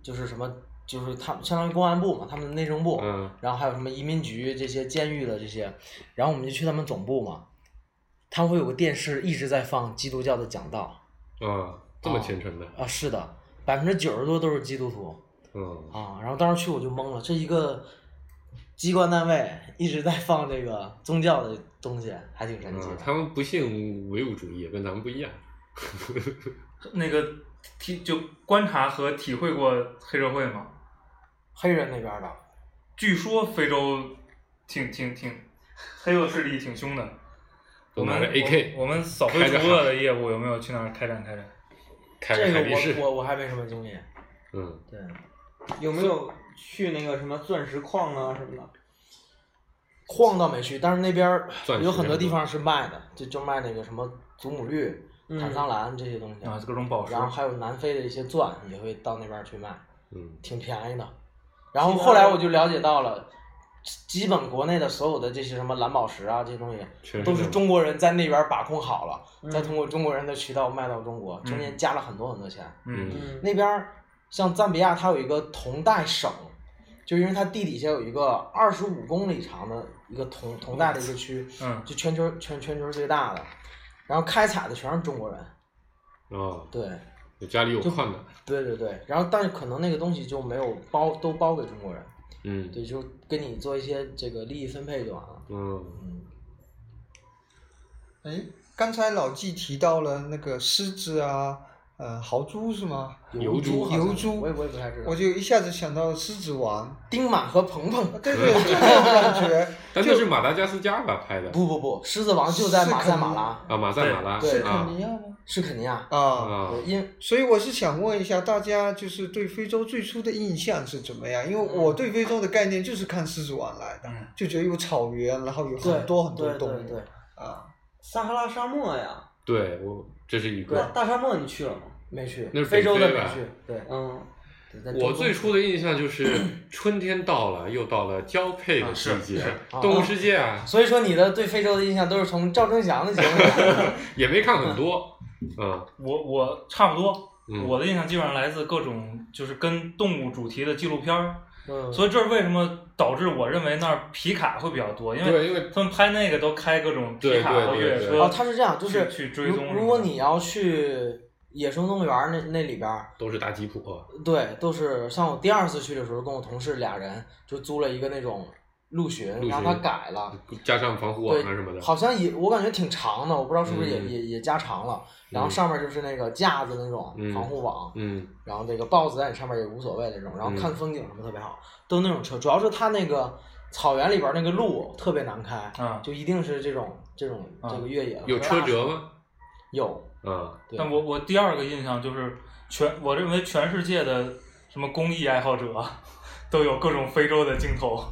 就是什么，就是他们相当于公安部嘛，他们的内政部，嗯然后还有什么移民局这些监狱的这些，然后我们就去他们总部嘛，他们会有个电视一直在放基督教的讲道啊，这么虔诚的，啊，是的，百分之九十多都是基督徒嗯。啊，然后当时去我就懵了，这一个机关单位一直在放这个宗教的东西，还挺神奇他们不信唯物主义，跟咱们不一样。那个体就观察和体会过黑社会吗？黑人那边的，据说非洲挺挺挺黑恶势力挺凶的。我们 AK 我我们扫黑除恶的业务有没有去那儿开展开展？开这个我我我还没什么经验。嗯，对，有没有去那个什么钻石矿啊什么的？矿倒没去，但是那边有很多地方是卖的，就就卖那个什么祖母绿、嗯坦桑兰这些东西，啊，各种宝石然。后还有南非的一些钻也会到那边去卖，嗯，挺便宜的。然后后来我就了解到了，基本国内的所有的这些什么蓝宝石啊这些东西，都是中国人在那边把控好了，嗯再通过中国人的渠道卖到中国，中间加了很多很多钱。嗯嗯那边儿像赞比亚，它有一个铜带省，就因为它地底下有一个二十五公里长的一个铜铜带的一个区，嗯就全球全全球最大的，然后开采的全是中国人，哦，对家里有矿的，对对对，然后但是可能那个东西就没有包都包给中国人，嗯对，就跟你做一些这个利益分配就完了，嗯，嗯，哎，刚才老纪提到了那个狮子啊，呃，豪猪是吗？油猪好像油猪我也我也不太知道我，就一下子想到了狮子王，丁满和鹏鹏，对对，就这种感觉。但就是马达加斯加吧拍的不不不，狮子王就在马赛马拉，啊，马赛马拉对是啊肯尼亚吗？是肯尼亚，啊，因所以我是想问一下大家，就是对非洲最初的印象是怎么样？因为我对非洲的概念就是看狮子王来的，嗯就觉得有草原，然后有很多很多对动物对对，啊。撒哈拉沙漠呀，对我这是一个。大沙漠你去了吗？没去，那是非洲的吧去，对，嗯，我最初的印象就是春天到了，又到了交配的季节是，动物世界啊，所以说你的对非洲的印象都是从赵忠祥的节目 也没看很多，嗯。我我差不多，嗯。我的印象基本上来自各种就是跟动物主题的纪录片儿，嗯，所以这是为什么导致我认为那儿皮卡会比较多，因为，因为他们拍那个都开各种皮卡和越野车，哦，他是这样，就是去去追踪如果你要去野生动物园儿那那里边儿，都是大吉普，对，都是像我第二次去的时候，跟我同事俩人就租了一个那种陆巡，陆然后他改了。加上防护网什么的，好像也我感觉挺长的，我不知道是不是也、嗯也也加长了。然后嗯上面就是那个架子那种嗯防护网，嗯然后这个豹子在你上面也无所谓那种，然后嗯看风景什么特别好，都那种车。主要是它那个草原里边那个路特别难开，啊就一定是这种这种啊这个越野。有车辙？吗？有，啊，对。但我我第二个印象就是全，我认为全世界的什么公益爱好者都有各种非洲的镜头，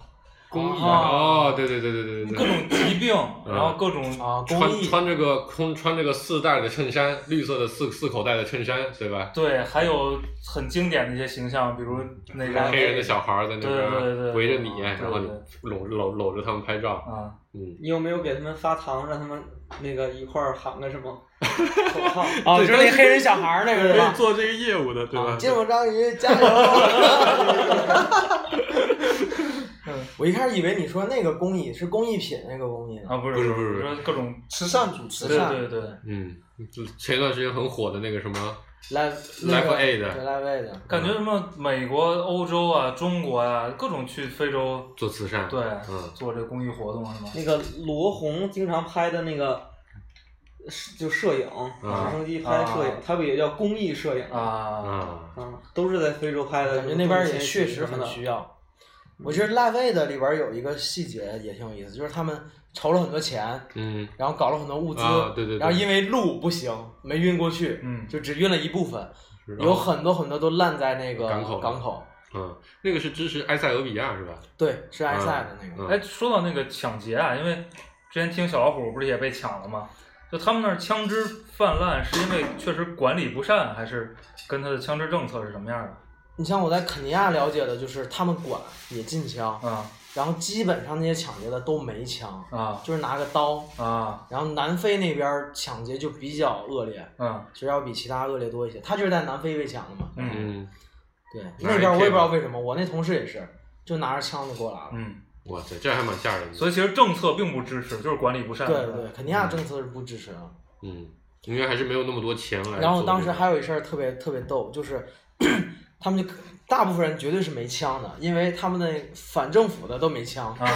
公益啊哦，对对对对对对各，种疾病，嗯。然后各种啊，公益。穿穿这个空穿这个四带的衬衫，绿色的四四口袋的衬衫，对吧？对，还有很经典的一些形象，比如那个黑人的小孩儿在那边对围着你，然后你搂搂搂着他们拍照，啊，嗯，你有没有给他们发糖，让他们那个一块儿喊个什么口 号？啊，就是那黑人小孩儿那个是吧？做这个业务的，对吧？金毛章鱼加油！我一开始以为你说那个工艺是工艺品那个工艺呢。啊不是不是是不是说各种慈善组织慈善对对对嗯，就前段时间很火的那个什么，Live Live Aid 对 Live Aid 的，感觉什么美国、欧洲啊、中国啊，各种去非洲做慈善，对嗯做这公益活动是吗？那个罗红经常拍的那个，是就摄影，啊直升机拍摄影啊，它不也叫公益摄影吗？啊，啊，嗯，都是在非洲拍的。感觉那边也确实很需要。我觉得 Live Aid 里边有一个细节也挺有意思，就是他们筹了很多钱，嗯然后搞了很多物资，啊对对对然后因为路不行，没运过去，嗯就只运了一部分，有很多很多都烂在那个港口港口。嗯，那个是支持埃塞俄比亚是吧？对，是埃塞的那个。嗯哎，说到那个抢劫啊，因为之前听小老虎不是也被抢了吗？就他们那儿枪支泛滥，是因为确实管理不善，还是跟他的枪支政策是什么样的？你像我在肯尼亚了解的，就是他们管也禁枪，啊然后基本上那些抢劫的都没枪，啊就是拿个刀。啊然后南非那边儿抢劫就比较恶劣，嗯其实要比其他恶劣多一些。他就是在南非被抢的嘛。嗯嗯，对，那边儿我也不知道为什么，我那同事也是，就拿着枪就过来了。嗯，哇塞，这还蛮吓人的。所以其实政策并不支持，就是管理不善。对对，肯尼亚政策是不支持的。嗯，应该还是没有那么多钱来。然后当时还有一事儿特别特别逗，就是 他们就大部分人绝对是没枪的，因为他们那反政府的都没枪。啊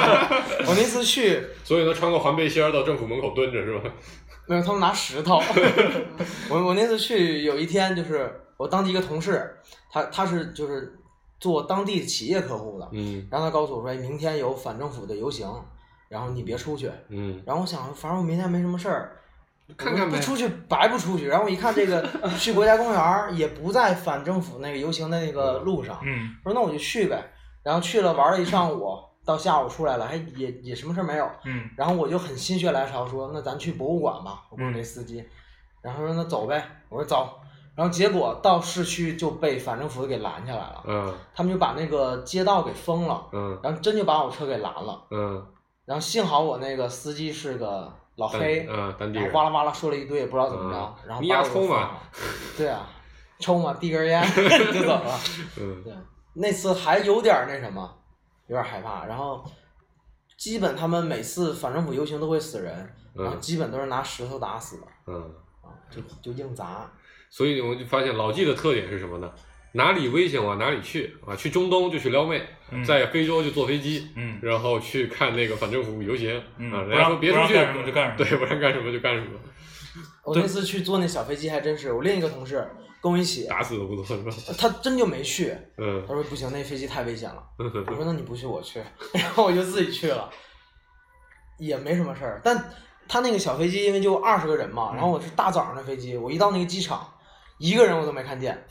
我那次去，所以呢，穿个环背心儿到政府门口蹲着是吧？没有，他们拿石头。我我那次去有一天，就是我当地一个同事，他他是就是做当地企业客户的，嗯然后他告诉我说，哎，明天有反政府的游行，然后你别出去。嗯，然后我想，反正我明天没什么事儿，看看呗不出去白不出去。然后我一看这个 去国家公园也不在反政府那个游行的那个路上，嗯我说那我就去呗。然后去了玩了一上午，到下午出来了，还也也什么事儿没有。嗯然后我就很心血来潮说，那咱去博物馆吧。我问那司机，然后说那走呗。我说走。然后结果到市区就被反政府的给拦下来了，嗯他们就把那个街道给封了，嗯然后真就把我车给拦了。嗯，然后幸好我那个司机是个老黑，嗯当地人然后。哇啦哇啦说了一堆，也不知道怎么着，嗯然后你丫把我抽嘛？对啊，抽嘛，递根烟 就走了。嗯对，那次还有点儿那什么，有点儿害怕。然后基本他们每次反政府游行都会死人，然后嗯基本都是拿石头打死的嗯，啊，就就硬砸。所以我们就发现老纪的特点是什么呢？哪里危险往哪里去啊！去中东就去撩妹，嗯在非洲就坐飞机，嗯然后去看那个反政府游行嗯啊，不人家说别出去，就干什么对，不让干什么就干什么，我那次去坐那小飞机还真是，我另一个同事跟我一起，打死都不坐是吧？他真就没去，嗯他说不行，那飞机太危险了。嗯我说那你不去我去，然后我就自己去了，也没什么事儿。但他那个小飞机因为就二十个人嘛，然后我是大早上的飞机，我一到那个机场，一个人我都没看见。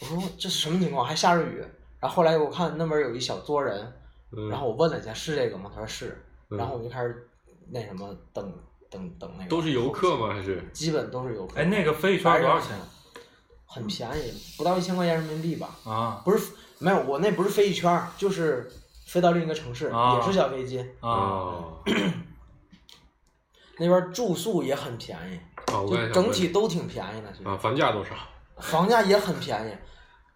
我说这是什么情况？还下着雨。然后后来我看那边有一小撮人，嗯，然后我问了一下是这个吗？他说是，嗯然后我就开始那什么等等等那个。都是游客？吗？还是基本都是游客。哎，那个飞一圈多少钱？很便宜，不到一千块钱人民币吧。啊不是，没有，我那不是飞一圈，就是飞到另一个城市，啊也是小飞机。啊哦 那边住宿也很便宜，啊，我就整体都挺便宜的，其实啊，房价多少？房价也很便宜。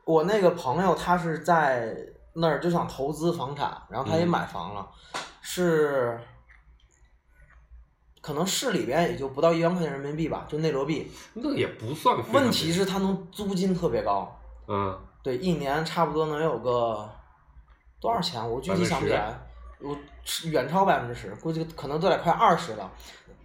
我那个朋友他是在那儿就想投资房产，然后他也嗯买房了，是可能市里边也就不到一万块钱人民币吧，就内罗毕。那也不算问题是他能租金特别高，嗯对，一年差不多能有个多少钱？我具体想不起来，我远超百分之十，估计可能都得快二十了，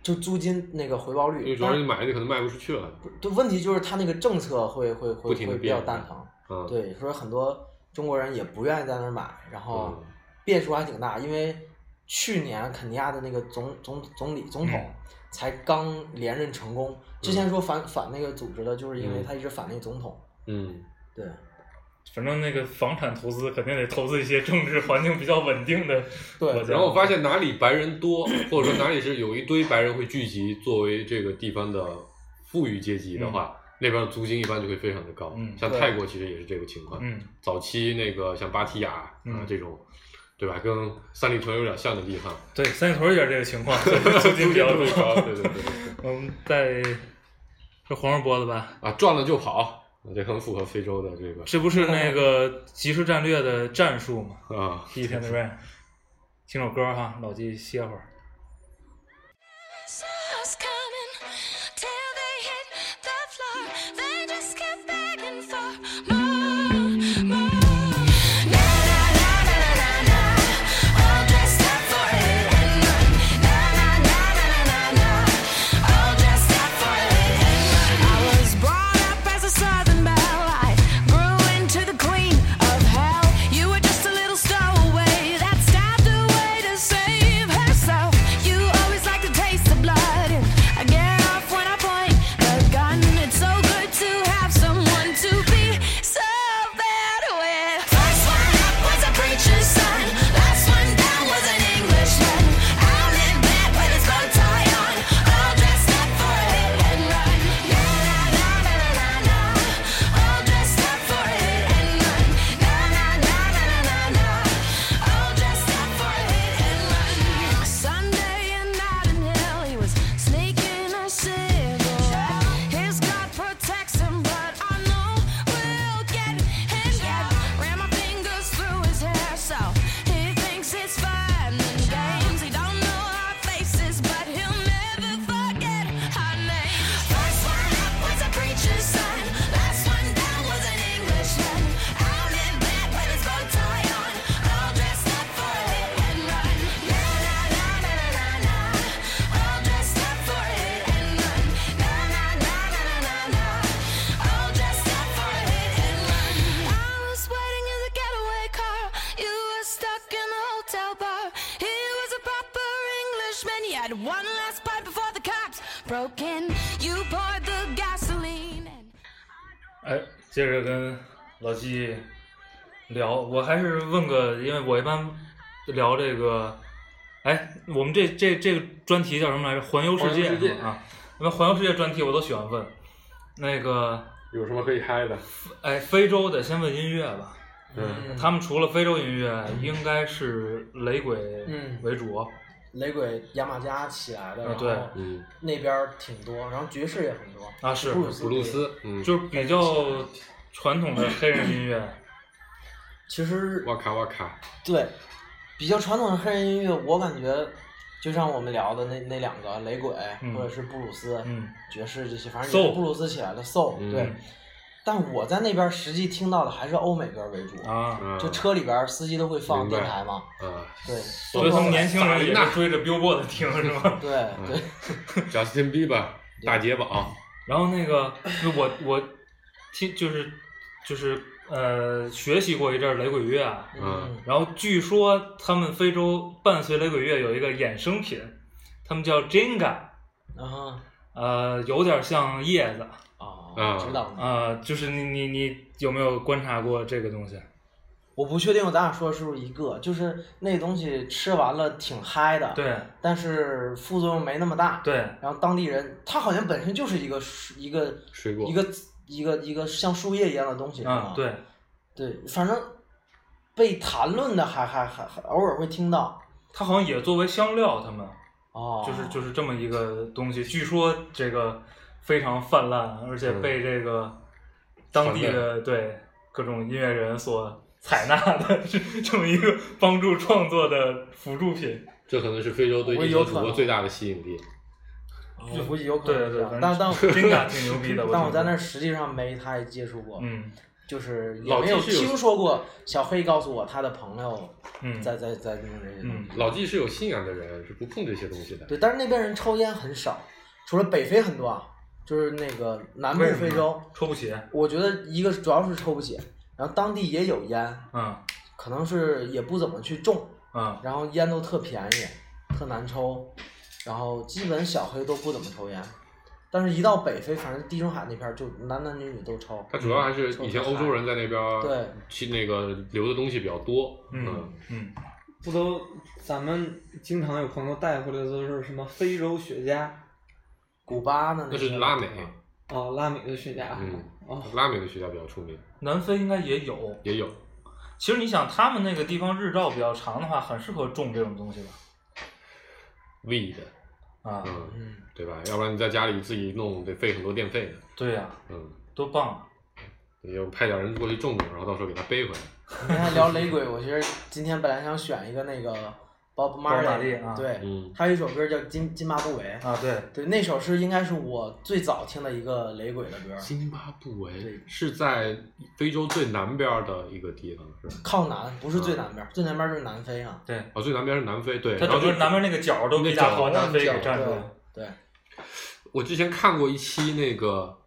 就租金那个回报率。因为主要但是是你买的可能卖不出去了，对，问题就是他那个政策会会会会比较蛋疼。嗯，对，所以很多中国人也不愿意在那儿买，然后嗯变数还挺大，因为去年肯尼亚的那个总总总理总统嗯才刚连任成功，之前说反反那个组织的，就是因为嗯他一直反那个总统。嗯对，反正那个房产投资肯定得投资一些政治环境比较稳定的对国家。然后我发现哪里白人多，或者说哪里是有一堆白人会聚集，作为这个地方的富裕阶级的话，那边的租金一般就会非常的高。嗯像泰国其实也是这个情况。嗯早期那个像芭提雅啊、嗯这种，对吧？跟三里屯有点像的地方，对，三里屯有点这个情况，租金比较高。对对对对对 我们在是黄世波的吧？啊，赚了就跑，这很符合非洲的这个这不是那个即时战略的战术吗？啊。第一天的 rain，听首歌哈，老纪歇会儿。聊，我还是问个，因为我一般聊这个，哎，我们这这这个专题叫什么来着？环游世界游世界啊，因为环游世界专题我都喜欢问。那个，有什么可以嗨的？哎，非洲的先问音乐吧。嗯，他们除了非洲音乐，应该是雷鬼嗯为主。雷鬼牙买加起来的，对那边儿挺多，然后爵士也很多啊是布鲁斯布鲁斯，嗯，就是比较传统的黑人音乐。其实哇咔哇咔，对比较传统的黑人音乐，我感觉就像我们聊的那那两个雷鬼、嗯或者是布鲁斯、嗯爵士这些，反正也是布鲁斯起来的 soul、嗯对。但我在那边实际听到的还是欧美歌为主，啊，啊就车里边司机都会放电台嘛，啊对，所以他们年轻人也是追着 Billboard 听，是吗？对对，，Justin Bieber 大捷榜，然后那个，就我我听就是就是呃学习过一阵儿雷鬼乐啊，嗯然后据说他们非洲伴随雷鬼乐有一个衍生品，他们叫 Jenga，啊呃，有点像叶子，啊啊知道。呃，就是你你你有没有观察过这个东西？我不确定咱俩说的是不是一个，就是那东西吃完了挺嗨的，，对但是副作用没那么大。对，然后当地人，它好像本身就是一个树一个水果一个一个一个像树叶一样的东西，是啊吗？对，对，反正被谈论的还还还还偶尔会听到。它好像也作为香料，他们哦，就是就是这么一个东西。据说这个非常泛滥，而且被这个当地的对各种音乐人所采纳的，是这么一个帮助创作的辅助品。这可能是非洲对地球祖国最大的吸引力。我估计有可能但但真感挺牛逼的。但我在那儿，实际上没太接触过，嗯就是也没有听说过小黑告诉我他的朋友嗯，在在在弄这些东西。嗯老纪是有信仰的人，是不碰这些东西的。对，但是那边人抽烟很少，除了北非很多啊，就是那个南部非洲，抽不起。我觉得一个主要是抽不起，然后当地也有烟，嗯可能是也不怎么去种，嗯然后烟都特便宜，特难抽，然后基本小黑都不怎么抽烟，但是一到北非，反正地中海那片儿就男男女女都抽。它主要还是以前欧洲人在那边儿对去那个留的东西比较多。嗯嗯，不都咱们经常有朋友带回来的都是什么非洲雪茄古巴的那些是拉美，哦，拉美的雪茄嗯哦，拉美的雪茄比较出名，南非应该也有。也有。其实你想，他们那个地方日照比较长的话，很适合种这种东西吧？weed，啊，嗯，嗯，对吧？要不然你在家里自己弄得费很多电费的。对呀、嗯，多棒啊！你要派点人过去种种，然后到时候给他背回来。你看聊雷鬼，我其实今天本来想选一个那个 Bob 马 Marley，利啊。对，嗯。还有一首歌叫《津津巴布韦》，啊，对，对，那首是应该是我最早听的一个雷鬼的歌，津巴布韦是在非洲最南边儿的一个地方，是吧？靠南，不是最南边儿，最南边儿就是南非啊。对，哦，最南边是南非，对。它整个南边那个角儿都比大河南非给占住了。对，我之前看过一期那个，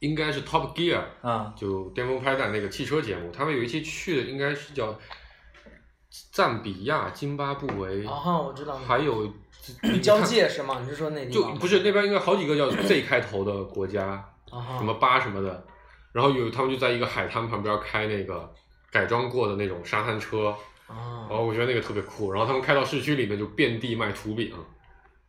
应该是 Top Gear，啊，就巅峰拍档那个汽车节目，他们有一期去的应该是叫赞比亚、津巴布韦，啊哈，我知道。还有交界是吗？你是说那地就？不是那边应该好几个叫 Z 开头的国家，什么巴什么的，然后有他们就在一个海滩旁边开那个改装过的那种沙滩车，啊然后我觉得那个特别酷，然后他们开到市区里面就遍地卖土饼，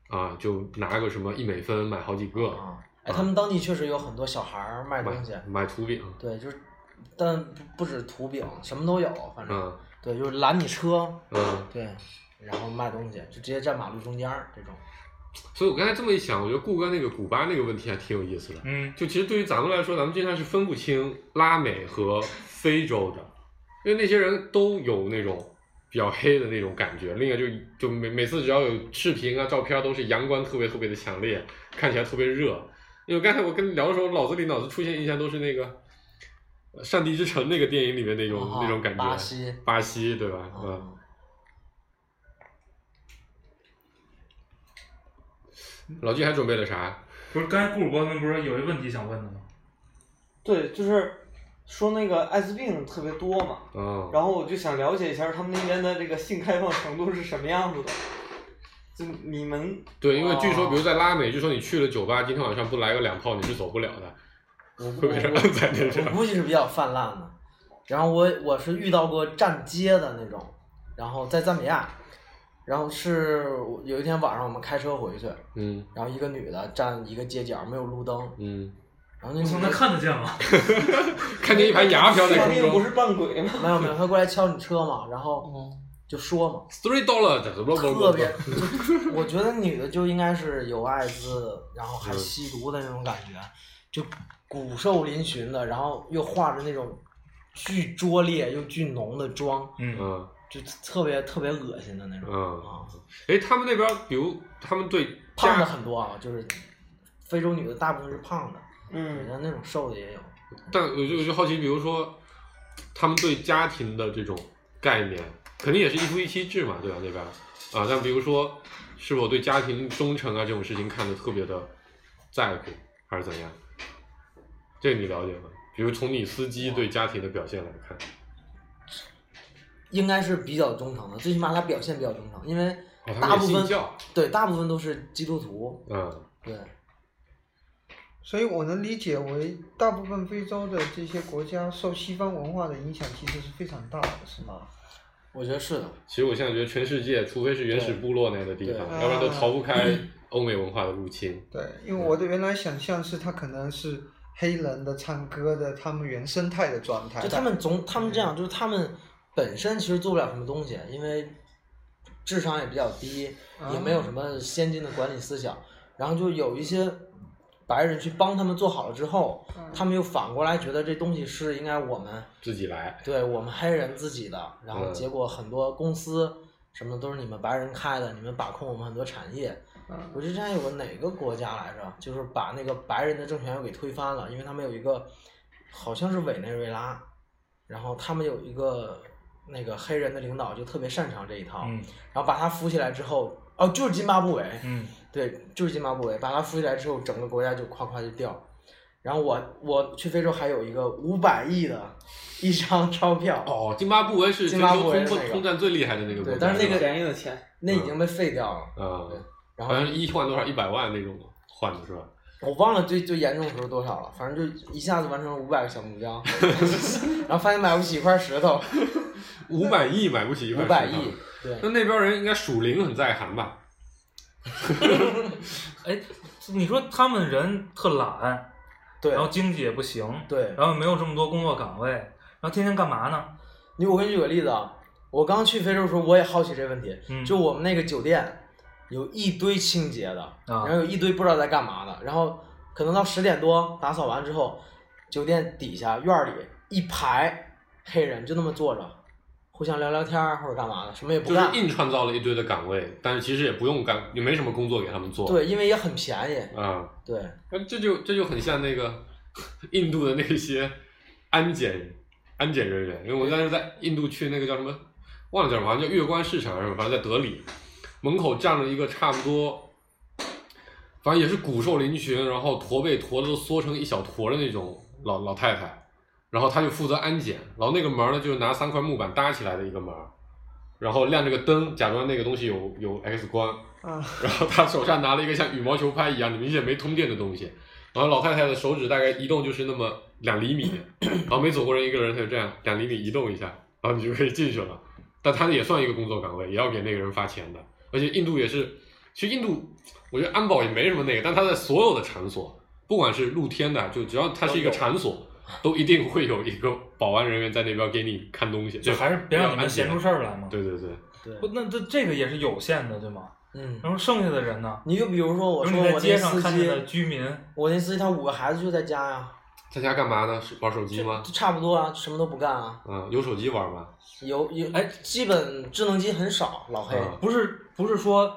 啊，就拿个什么一美分买好几个，啊！哎，他们当地确实有很多小孩儿卖东西，买土饼，对，就是，但不不止土饼，什么都有，反正嗯对，就是拦你车，嗯，对，然后卖东西，就直接站马路中间儿这种。所以我刚才这么一想，我觉得顾哥那个古巴那个问题还挺有意思的。嗯，就其实对于咱们来说，咱们经常是分不清拉美和非洲的，因为那些人都有那种比较黑的那种感觉。另外就就每每次只要有视频啊、照片，都是阳光特别特别的强烈，看起来特别热。因为刚才我跟你聊的时候，脑子里脑子出现印象都是那个呃《上帝之城》那个电影里面那种、哦那种感觉。巴西，巴西对吧？嗯。嗯，老季还准备了啥？不是，刚才顾主播们不是有一问题想问的吗？对，就是说那个艾滋病特别多嘛，嗯，然后我就想了解一下他们那边的这个性开放程度是什么样子的。就你们对，因为据说，哦比如在拉美，据说你去了酒吧，今天晚上不来个两炮，你是走不了的，我 我。估计是比较泛滥的。然后我我是遇到过站街的那种，然后在赞比亚，然后是有一天晚上我们开车回去，嗯然后一个女的站一个街角没有路灯，嗯，然后那我操，那看得见吗？看见一排牙飘在空中那个不是扮鬼吗？没有没有，她过来敲你车嘛，然后就说嘛，，three dollar，特特别，我觉得女的就应该是有艾滋，然后还嗯吸毒的那种感觉，就骨瘦嶙峋的，然后又画着那种巨拙劣又巨浓的妆，嗯，嗯就特别特别恶心的那种嗯，啊，哎，他们那边，比如他们对胖的，很多啊，就是非洲女的大部分是胖的，嗯人家那种瘦的也有。但我就我就好奇，比如说他们对家庭的这种概念，肯定也是一夫一妻制嘛，对吧？那边啊，但比如说是否对家庭忠诚啊这种事情看得特别的在乎，还是怎样？这个你了解吗？比如从你司机对家庭的表现来看，应该是比较忠诚的，最起码他表现比较忠诚，因为哦，他们大部分也信教，对大部分都是基督徒，嗯对，所以我能理解为，大部分非洲的这些国家受西方文化的影响其实是非常大的，是吗？我觉得是的。其实我现在觉得全世界，除非是原始部落那样的地方，对要不然都逃不开欧美文化的入侵。对，因为我的原来想象是他可能是黑人的唱歌的他们原生态的状态。就他们总他们这样，就是他们本身其实做不了什么东西，因为智商也比较低，也没有什么先进的管理思想，然后就有一些白人去帮他们做好了之后，他们又反过来觉得这东西是应该我们自己来，对我们黑人自己的，然后嗯结果很多公司什么都是你们白人开的，你们把控我们很多产业。我记得之前有个哪个国家来着，就是把那个白人的政权又给推翻了，因为他们有一个好像是委内瑞拉，然后他们有一个那个黑人的领导就特别擅长这一套，嗯然后把他扶起来之后，哦，就是津巴布韦，嗯，对，就是津巴布韦，把他扶起来之后，整个国家就夸夸就掉。然后我我去非洲还有一个五百亿的一张 钞票，哦，津巴布韦是全津巴布韦是那个通战最厉害的那个国家，对但是那个便宜的钱，那已经被废掉了。啊，然后好像一换多少一百万那种换的是吧？我忘了最最严重的时候多少了，反正就一下子完成了五百个小目标，然后发现买不起一块石头，五百亿买不起一块五百亿，对，那那边人应该属灵很在行吧？哎，你说他们人特懒，对然后经济也不行，对。然后没有这么多工作岗位，然后天天干嘛呢？你我给你举个例子啊，我刚去非洲的时候，我也好奇这个问题，嗯就我们那个酒店有一堆清洁的，啊然后有一堆不知道在干嘛的，然后可能到十点多打扫完之后，酒店底下院儿里一排黑人就那么坐着，互相聊聊天儿或者干嘛的，什么也不就是干。硬创造了一堆的岗位，但是其实也不用干，也没什么工作给他们做。对，因为也很便宜。啊，对，那这就这就很像那个 印度的那些安检安检人员，因为我当时在印度去那个叫什么，忘了叫什么，好像叫月光市场是吧？反正在德里，门口站着一个差不多，反正也是骨瘦嶙峋，然后驼背驼的都缩成一小坨的那种老老太太，然后她就负责安检，然后那个门呢就是拿三块木板搭起来的一个门，然后亮着个灯，假装那个东西有有 X 光，啊，然后他手上拿了一个像羽毛球拍一样的明显没通电的东西，然后老太太的手指大概移动就是那么两厘米，然后每走过人一个人，他就这样两厘米移动一下，然后你就可以进去了。但他也算一个工作岗位，也要给那个人发钱的。而且印度也是，其实印度我觉得安保也没什么那个，但他在所有的场所，不管是露天的，就只要它是一个场所，都一定会有一个保安人员在那边给你看东西，就还是别让你们闲出事儿来嘛。对对对，对，不，那这这个也是有限的，对吗？嗯，然后剩下的人呢？你就比如说我说我那司机上看见的，居民，我那司机他五个孩子就在家呀，在家干嘛呢？是玩手机吗？差不多啊，什么都不干啊。嗯，有手机玩吗？有有哎，基本智能机很少，老黑。嗯不是不是说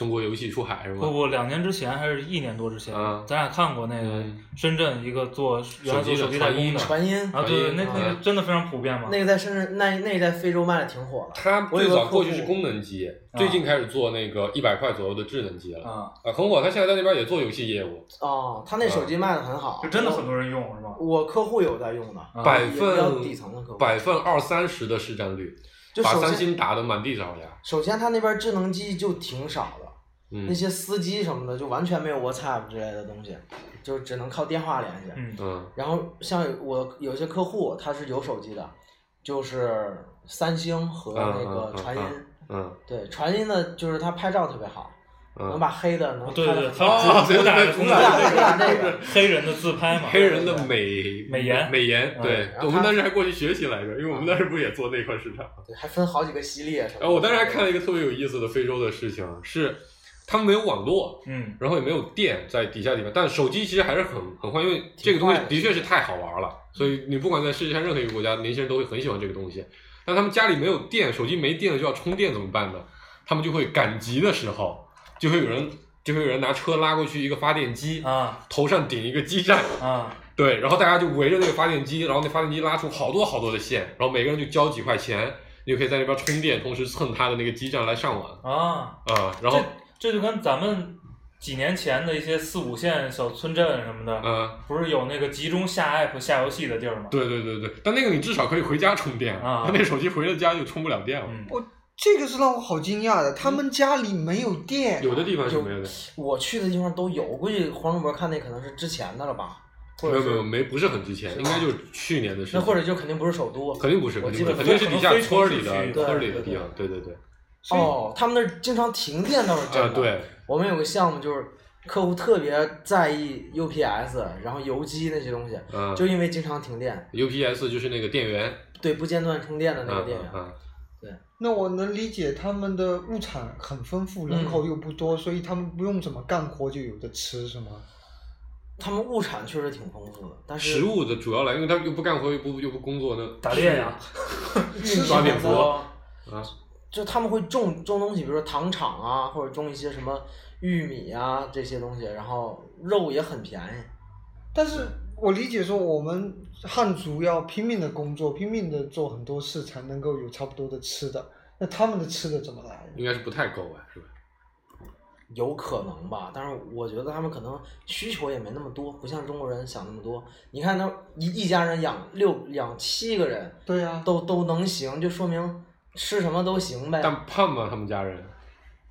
中国游戏出海是吗？不不，两年之前还是一年多之前，嗯咱俩看过那个嗯深圳一个做原来做手手机的机代工的，传音啊，对对，那个真的非常普遍嘛。那个在深圳，那那在非洲卖的挺火的。它最早过去是功能机，最近开始做那个一百块左右的智能机了。啊，啊，很火，他现在在那边也做游戏业务，哦，他那手机卖的很好，就真的很多人用是吧？我客户有在用的，啊百分底层的客户。百分二三十的市占率，把就把三星打得满地找牙。首先，他那边智能机就挺少的，嗯那些司机什么的就完全没有 WhatsApp 之类的东西，就只能靠电话联系。嗯嗯然后像我有些客户他是有手机的，就是三星和那个传音。嗯对，传音的就是他拍照特别好，能嗯，把黑的能对对他哦主主打主主打主打打这个黑人的自拍嘛，黑人的美美颜美颜，嗯对我们当时还过去学习来着，因为我们当时不也做那块市场。对，还分好几个系列什么。然后我当时还看了一个特别有意思的非洲的事情，是他们没有网络，嗯。然后也没有电在底下地方，但手机其实还是很很快，因为这个东西的。的确是太好玩了，所以你不管在世界上任何一个国家，年轻人都会很喜欢这个东西。但他们家里没有电，手机没电了就要充电怎么办呢？他们就会赶集的时候，就会有人就会有人拿车拉过去一个发电机，啊。头上顶一个基站，啊。对，然后大家就围着那个发电机，然后那发电机拉出好多好多的线，然后每个人就交几块钱，你就可以在那边充电，同时蹭他的那个基站来上网。啊，啊、然后这这就跟咱们几年前的一些四五线小村镇什么的，嗯、不是有那个集中下 app 下游戏的地儿吗？对对对对，但那个你至少可以回家充电啊他那手机回了家就充不了电了。嗯，这个是让我好惊讶的，他们家里没有电。有的地方是没有的，我去的地方都有，我估计黄世博看那可能是之前的了吧，或者是没有没有没不是很值钱，应该就是去年的事情。那或者就肯定不是首都，肯定不是，肯定不是，我记得肯定是底下村儿里的村儿里的地方。对对对，哦，他们那儿经常停电倒是真的。我们有个项目就是客户特别在意 UPS，然后油机那些东西，嗯就因为经常停电，，UPS 就是那个电源，对不间断充电的那个嗯电源。嗯那我能理解他们的物产很丰富，人口又不多，所以他们不用怎么干活就有的吃，是吗？他们物产确实挺丰富的，但是食物的主要来，因为他又不干活又不又不工作，那打猎呀，吃抓蝙蝠啊，就他们会种种东西，比如说糖厂啊，或者种一些什么玉米啊这些东西，然后肉也很便宜。但是我理解说，我们汉族要拼命的工作，拼命的做很多事，才能够有差不多的吃的。那他们的吃的怎么来？应该是不太够啊，是吧？有可能吧，但是我觉得他们可能需求也没那么多，不像中国人想那么多。你看，他一一家人养六养七个人，对呀、都都能行，就说明吃什么都行呗。但胖吗？他们家人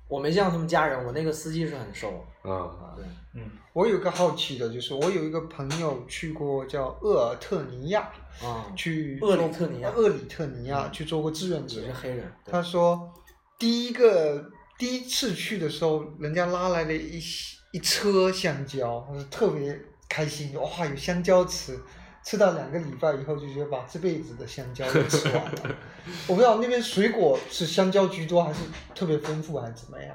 我没见过他们家人，我那个司机是很瘦。啊，对，嗯我有个好奇的，就是我有一个朋友去过叫厄尔特尼亚，啊、去厄里特尼亚厄里特尼亚去做过志愿者也是。黑人。他说，第一个第一次去的时候，人家拉来了一一车香蕉，他说特别开心，哇，有香蕉吃。吃到两个礼拜以后，就觉得把这辈子的香蕉都吃完了。我不知道那边水果是香蕉居多，还是特别丰富，还是怎么样？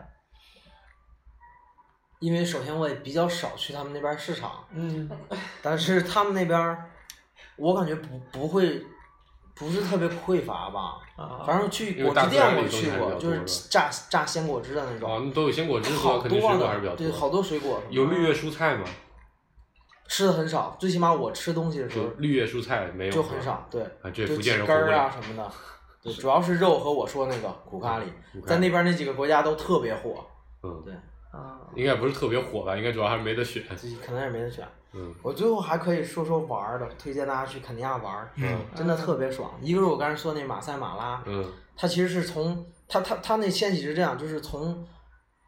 因为首先我也比较少去他们那边市场，嗯，但是他们那边我感觉不不会，不是特别匮乏吧。啊反正去果汁店我去过，就是榨榨鲜果汁的那种。哦，那都有鲜果汁，好肯定水多果还是比较的，对，好多水果。有绿叶蔬菜吗？吃的很少，最起码我吃东西的时候绿叶蔬菜没有，就很少，对，啊，这就福建几根儿啊什么的，对，主要是肉和我说那个苦咖喱，在那边那几个国家都特别火，嗯，对，啊，应该不是特别火吧？应该主要还是没得选。自己可能也没得选。嗯我最后还可以说说玩儿的，推荐大家去肯尼亚玩儿，嗯真的特别爽。一个是我刚才说那马赛马拉，嗯它其实是从它它它那迁徙是这样，就是从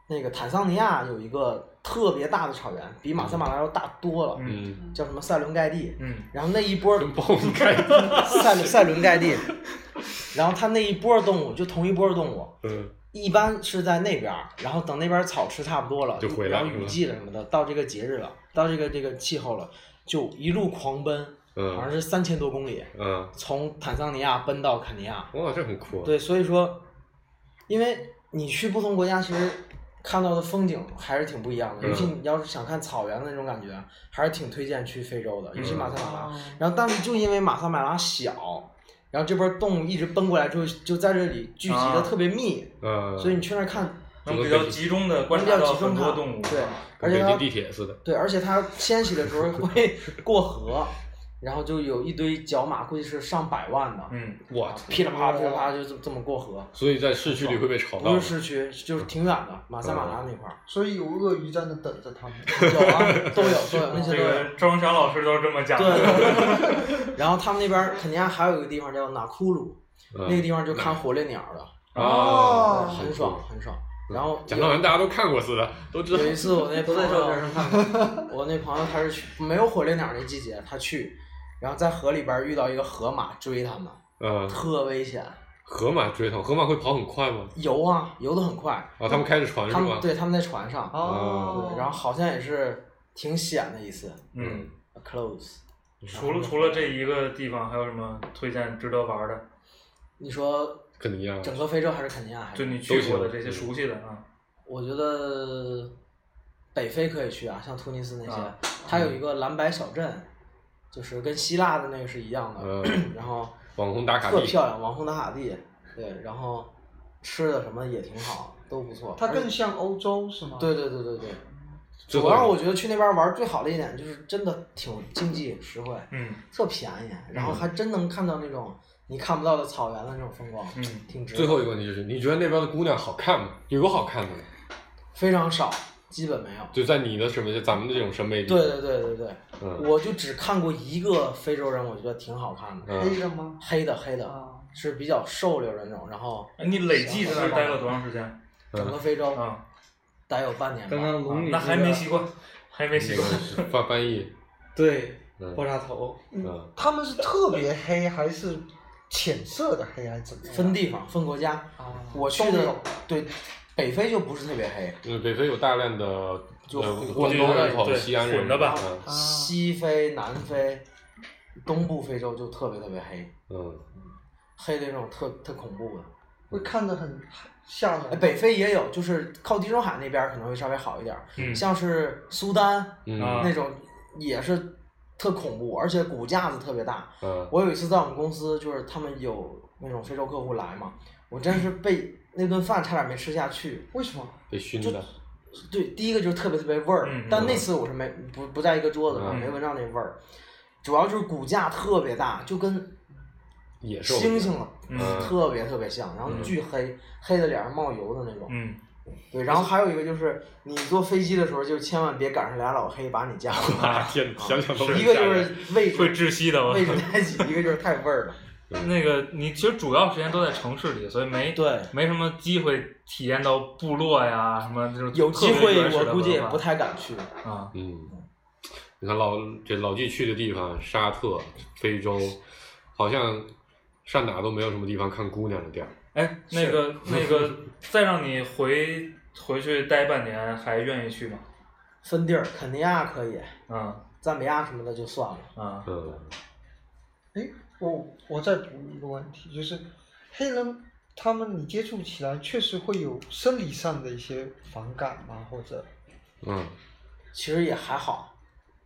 那个坦桑尼亚有一个特别大的草原，比马赛马拉要大多了，嗯，叫什么塞伦盖蒂。嗯。然后那一波 塞伦塞伦盖蒂，然后它那一波动物就同一波动物，嗯。一般是在那边儿，然后等那边儿草吃差不多了，就回来然后雨季了什么的，到这个节日了，到这个这个气候了，就一路狂奔，好像嗯是三千多公里，嗯，从坦桑尼亚奔到肯尼亚。哇，这很酷。对，所以说，因为你去不同国家，其实看到的风景还是挺不一样的。尤其嗯你要是想看草原的那种感觉，还是挺推荐去非洲的，尤其马赛马拉。啊然后，但是就因为马赛马拉小，然后这波动物一直奔过来之后，就在这里聚集的啊特别密，嗯，所以你去那儿看，能比较集中的观比察到较集中看很多动物，对，而且它地铁似的。对，而且它迁徙的时候会 过河，然后就有一堆角马，估计是上百万的，嗯，哇，噼里啪啦噼里啪啦就这么这么过河。所以在市区里会被吵到不。是市区，就是挺远的，马赛马拉那块儿所以有鳄鱼在那等着他们。有啊，都有都有那些这都有。个赵文祥老师都是这么讲对的。对对。然后他们那边肯尼亚还有一个地方叫纳库鲁，嗯那个地方就看火烈鸟的，哦对很爽很爽。然后讲的好像大家都看过似的，都知道。有一次我那都朋友在照片上看过。我那朋友他是去没有火烈鸟那季节，他去，然后在河里边遇到一个河马追他们，嗯，特危险。河马追他们，河马会跑很快吗？游啊，游得很快。啊，他们开着船是他们吧？对他们在船上，哦对，然后好像也是挺险的一次。嗯，close。除了除了这一个地方，还有什么推荐值得玩的？你说肯尼亚。整个非洲还是肯尼亚？还是就你去过的这些熟悉的啊，我觉得北非可以去啊，像突尼斯那些，啊它有一个蓝白小镇，就是跟希腊的那个是一样的，嗯 然后网红打卡地。特漂亮，网红打卡地，对，然后吃的什么也挺好，都不错。它更像欧洲是吗？对对对对对。主要我觉得去那边玩最好的一点就是真的挺经济实惠，嗯特便宜，然后还真能看到那种你看不到的草原的那种风光，嗯挺值。最后一个问题就是，你觉得那边的姑娘好看吗？有好看的吗？非常少，基本没有。就在你的审美，就咱们的这种审美里。对对对对对，嗯。我就只看过一个非洲人，我觉得挺好看的，嗯。黑的吗？黑的黑的，啊，是比较瘦溜的那种，然后哎，你累计在那待了多长时间？整个非洲啊？待有半年刚刚吧。龙女那还没习惯，还没习惯。那个翻翻译。对嗯。爆炸头，嗯。他们是特别黑还是浅色的黑还是怎么样？分地方分国家，啊，我去的对北非就不是特别黑，因为北非有大量的就呃混中东人口、对西安人吧西非、南非、东部非洲就特别特别黑，嗯，黑的那种特特恐怖的。会看得很吓哎，人。北非也有，就是靠地中海那边可能会稍微好一点像是苏丹那种也是特恐怖，而且骨架子特别大。嗯我有一次在我们公司，就是他们有那种非洲客户来嘛，我真是被那顿饭差点没吃下去。为什么？被熏的。对，第一个就是特别特别味儿，嗯但那次我是没不不在一个桌子上，嗯没闻到那味儿，主要就是骨架特别大，就跟野兽猩猩了，嗯特别特别像，然后嗯巨黑，黑的脸上冒油的那种。嗯，对，然后还有一个就是你坐飞机的时候，就千万别赶上俩老黑把你夹住。啊天，想想都很一个就是位置会窒息的。吗位置太挤，一个就是太味儿了。那个你其实主要时间都在城市里，所以没对没什么机会体验到部落呀什么这种有机会我估计也不太敢去。啊。嗯，你看老这老纪去的地方，沙特、非洲，好像上哪都没有什么地方看姑娘的地儿。哎，那个 那个，再让你回回去待半年，还愿意去吗？分地儿，肯尼亚可以，嗯赞比亚什么的就算了。啊，嗯，哎，我我再补一个问题，就是黑人他们你接触起来确实会有生理上的一些反感吗？或者嗯，其实也还好，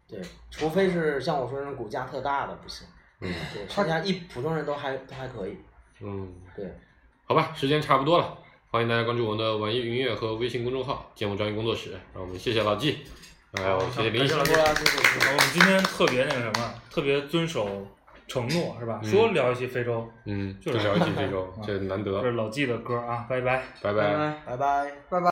对，除非是像我说那种骨架特大的不行。嗯对，剩下一普通人都还都还可以。嗯，对，好吧，时间差不多了，欢迎大家关注我们的网易云音乐和微信公众号“芥末章鱼工作室”。让我们谢谢老纪，还有谢谢林夕感谢老。多啊，辛苦辛苦我们今天特别那个什么，特别遵守承诺是吧？嗯说聊一期非洲，嗯，就就是聊一期非洲 啊，这难得这。是老纪的歌啊，拜拜。拜拜拜。拜拜。Hakuna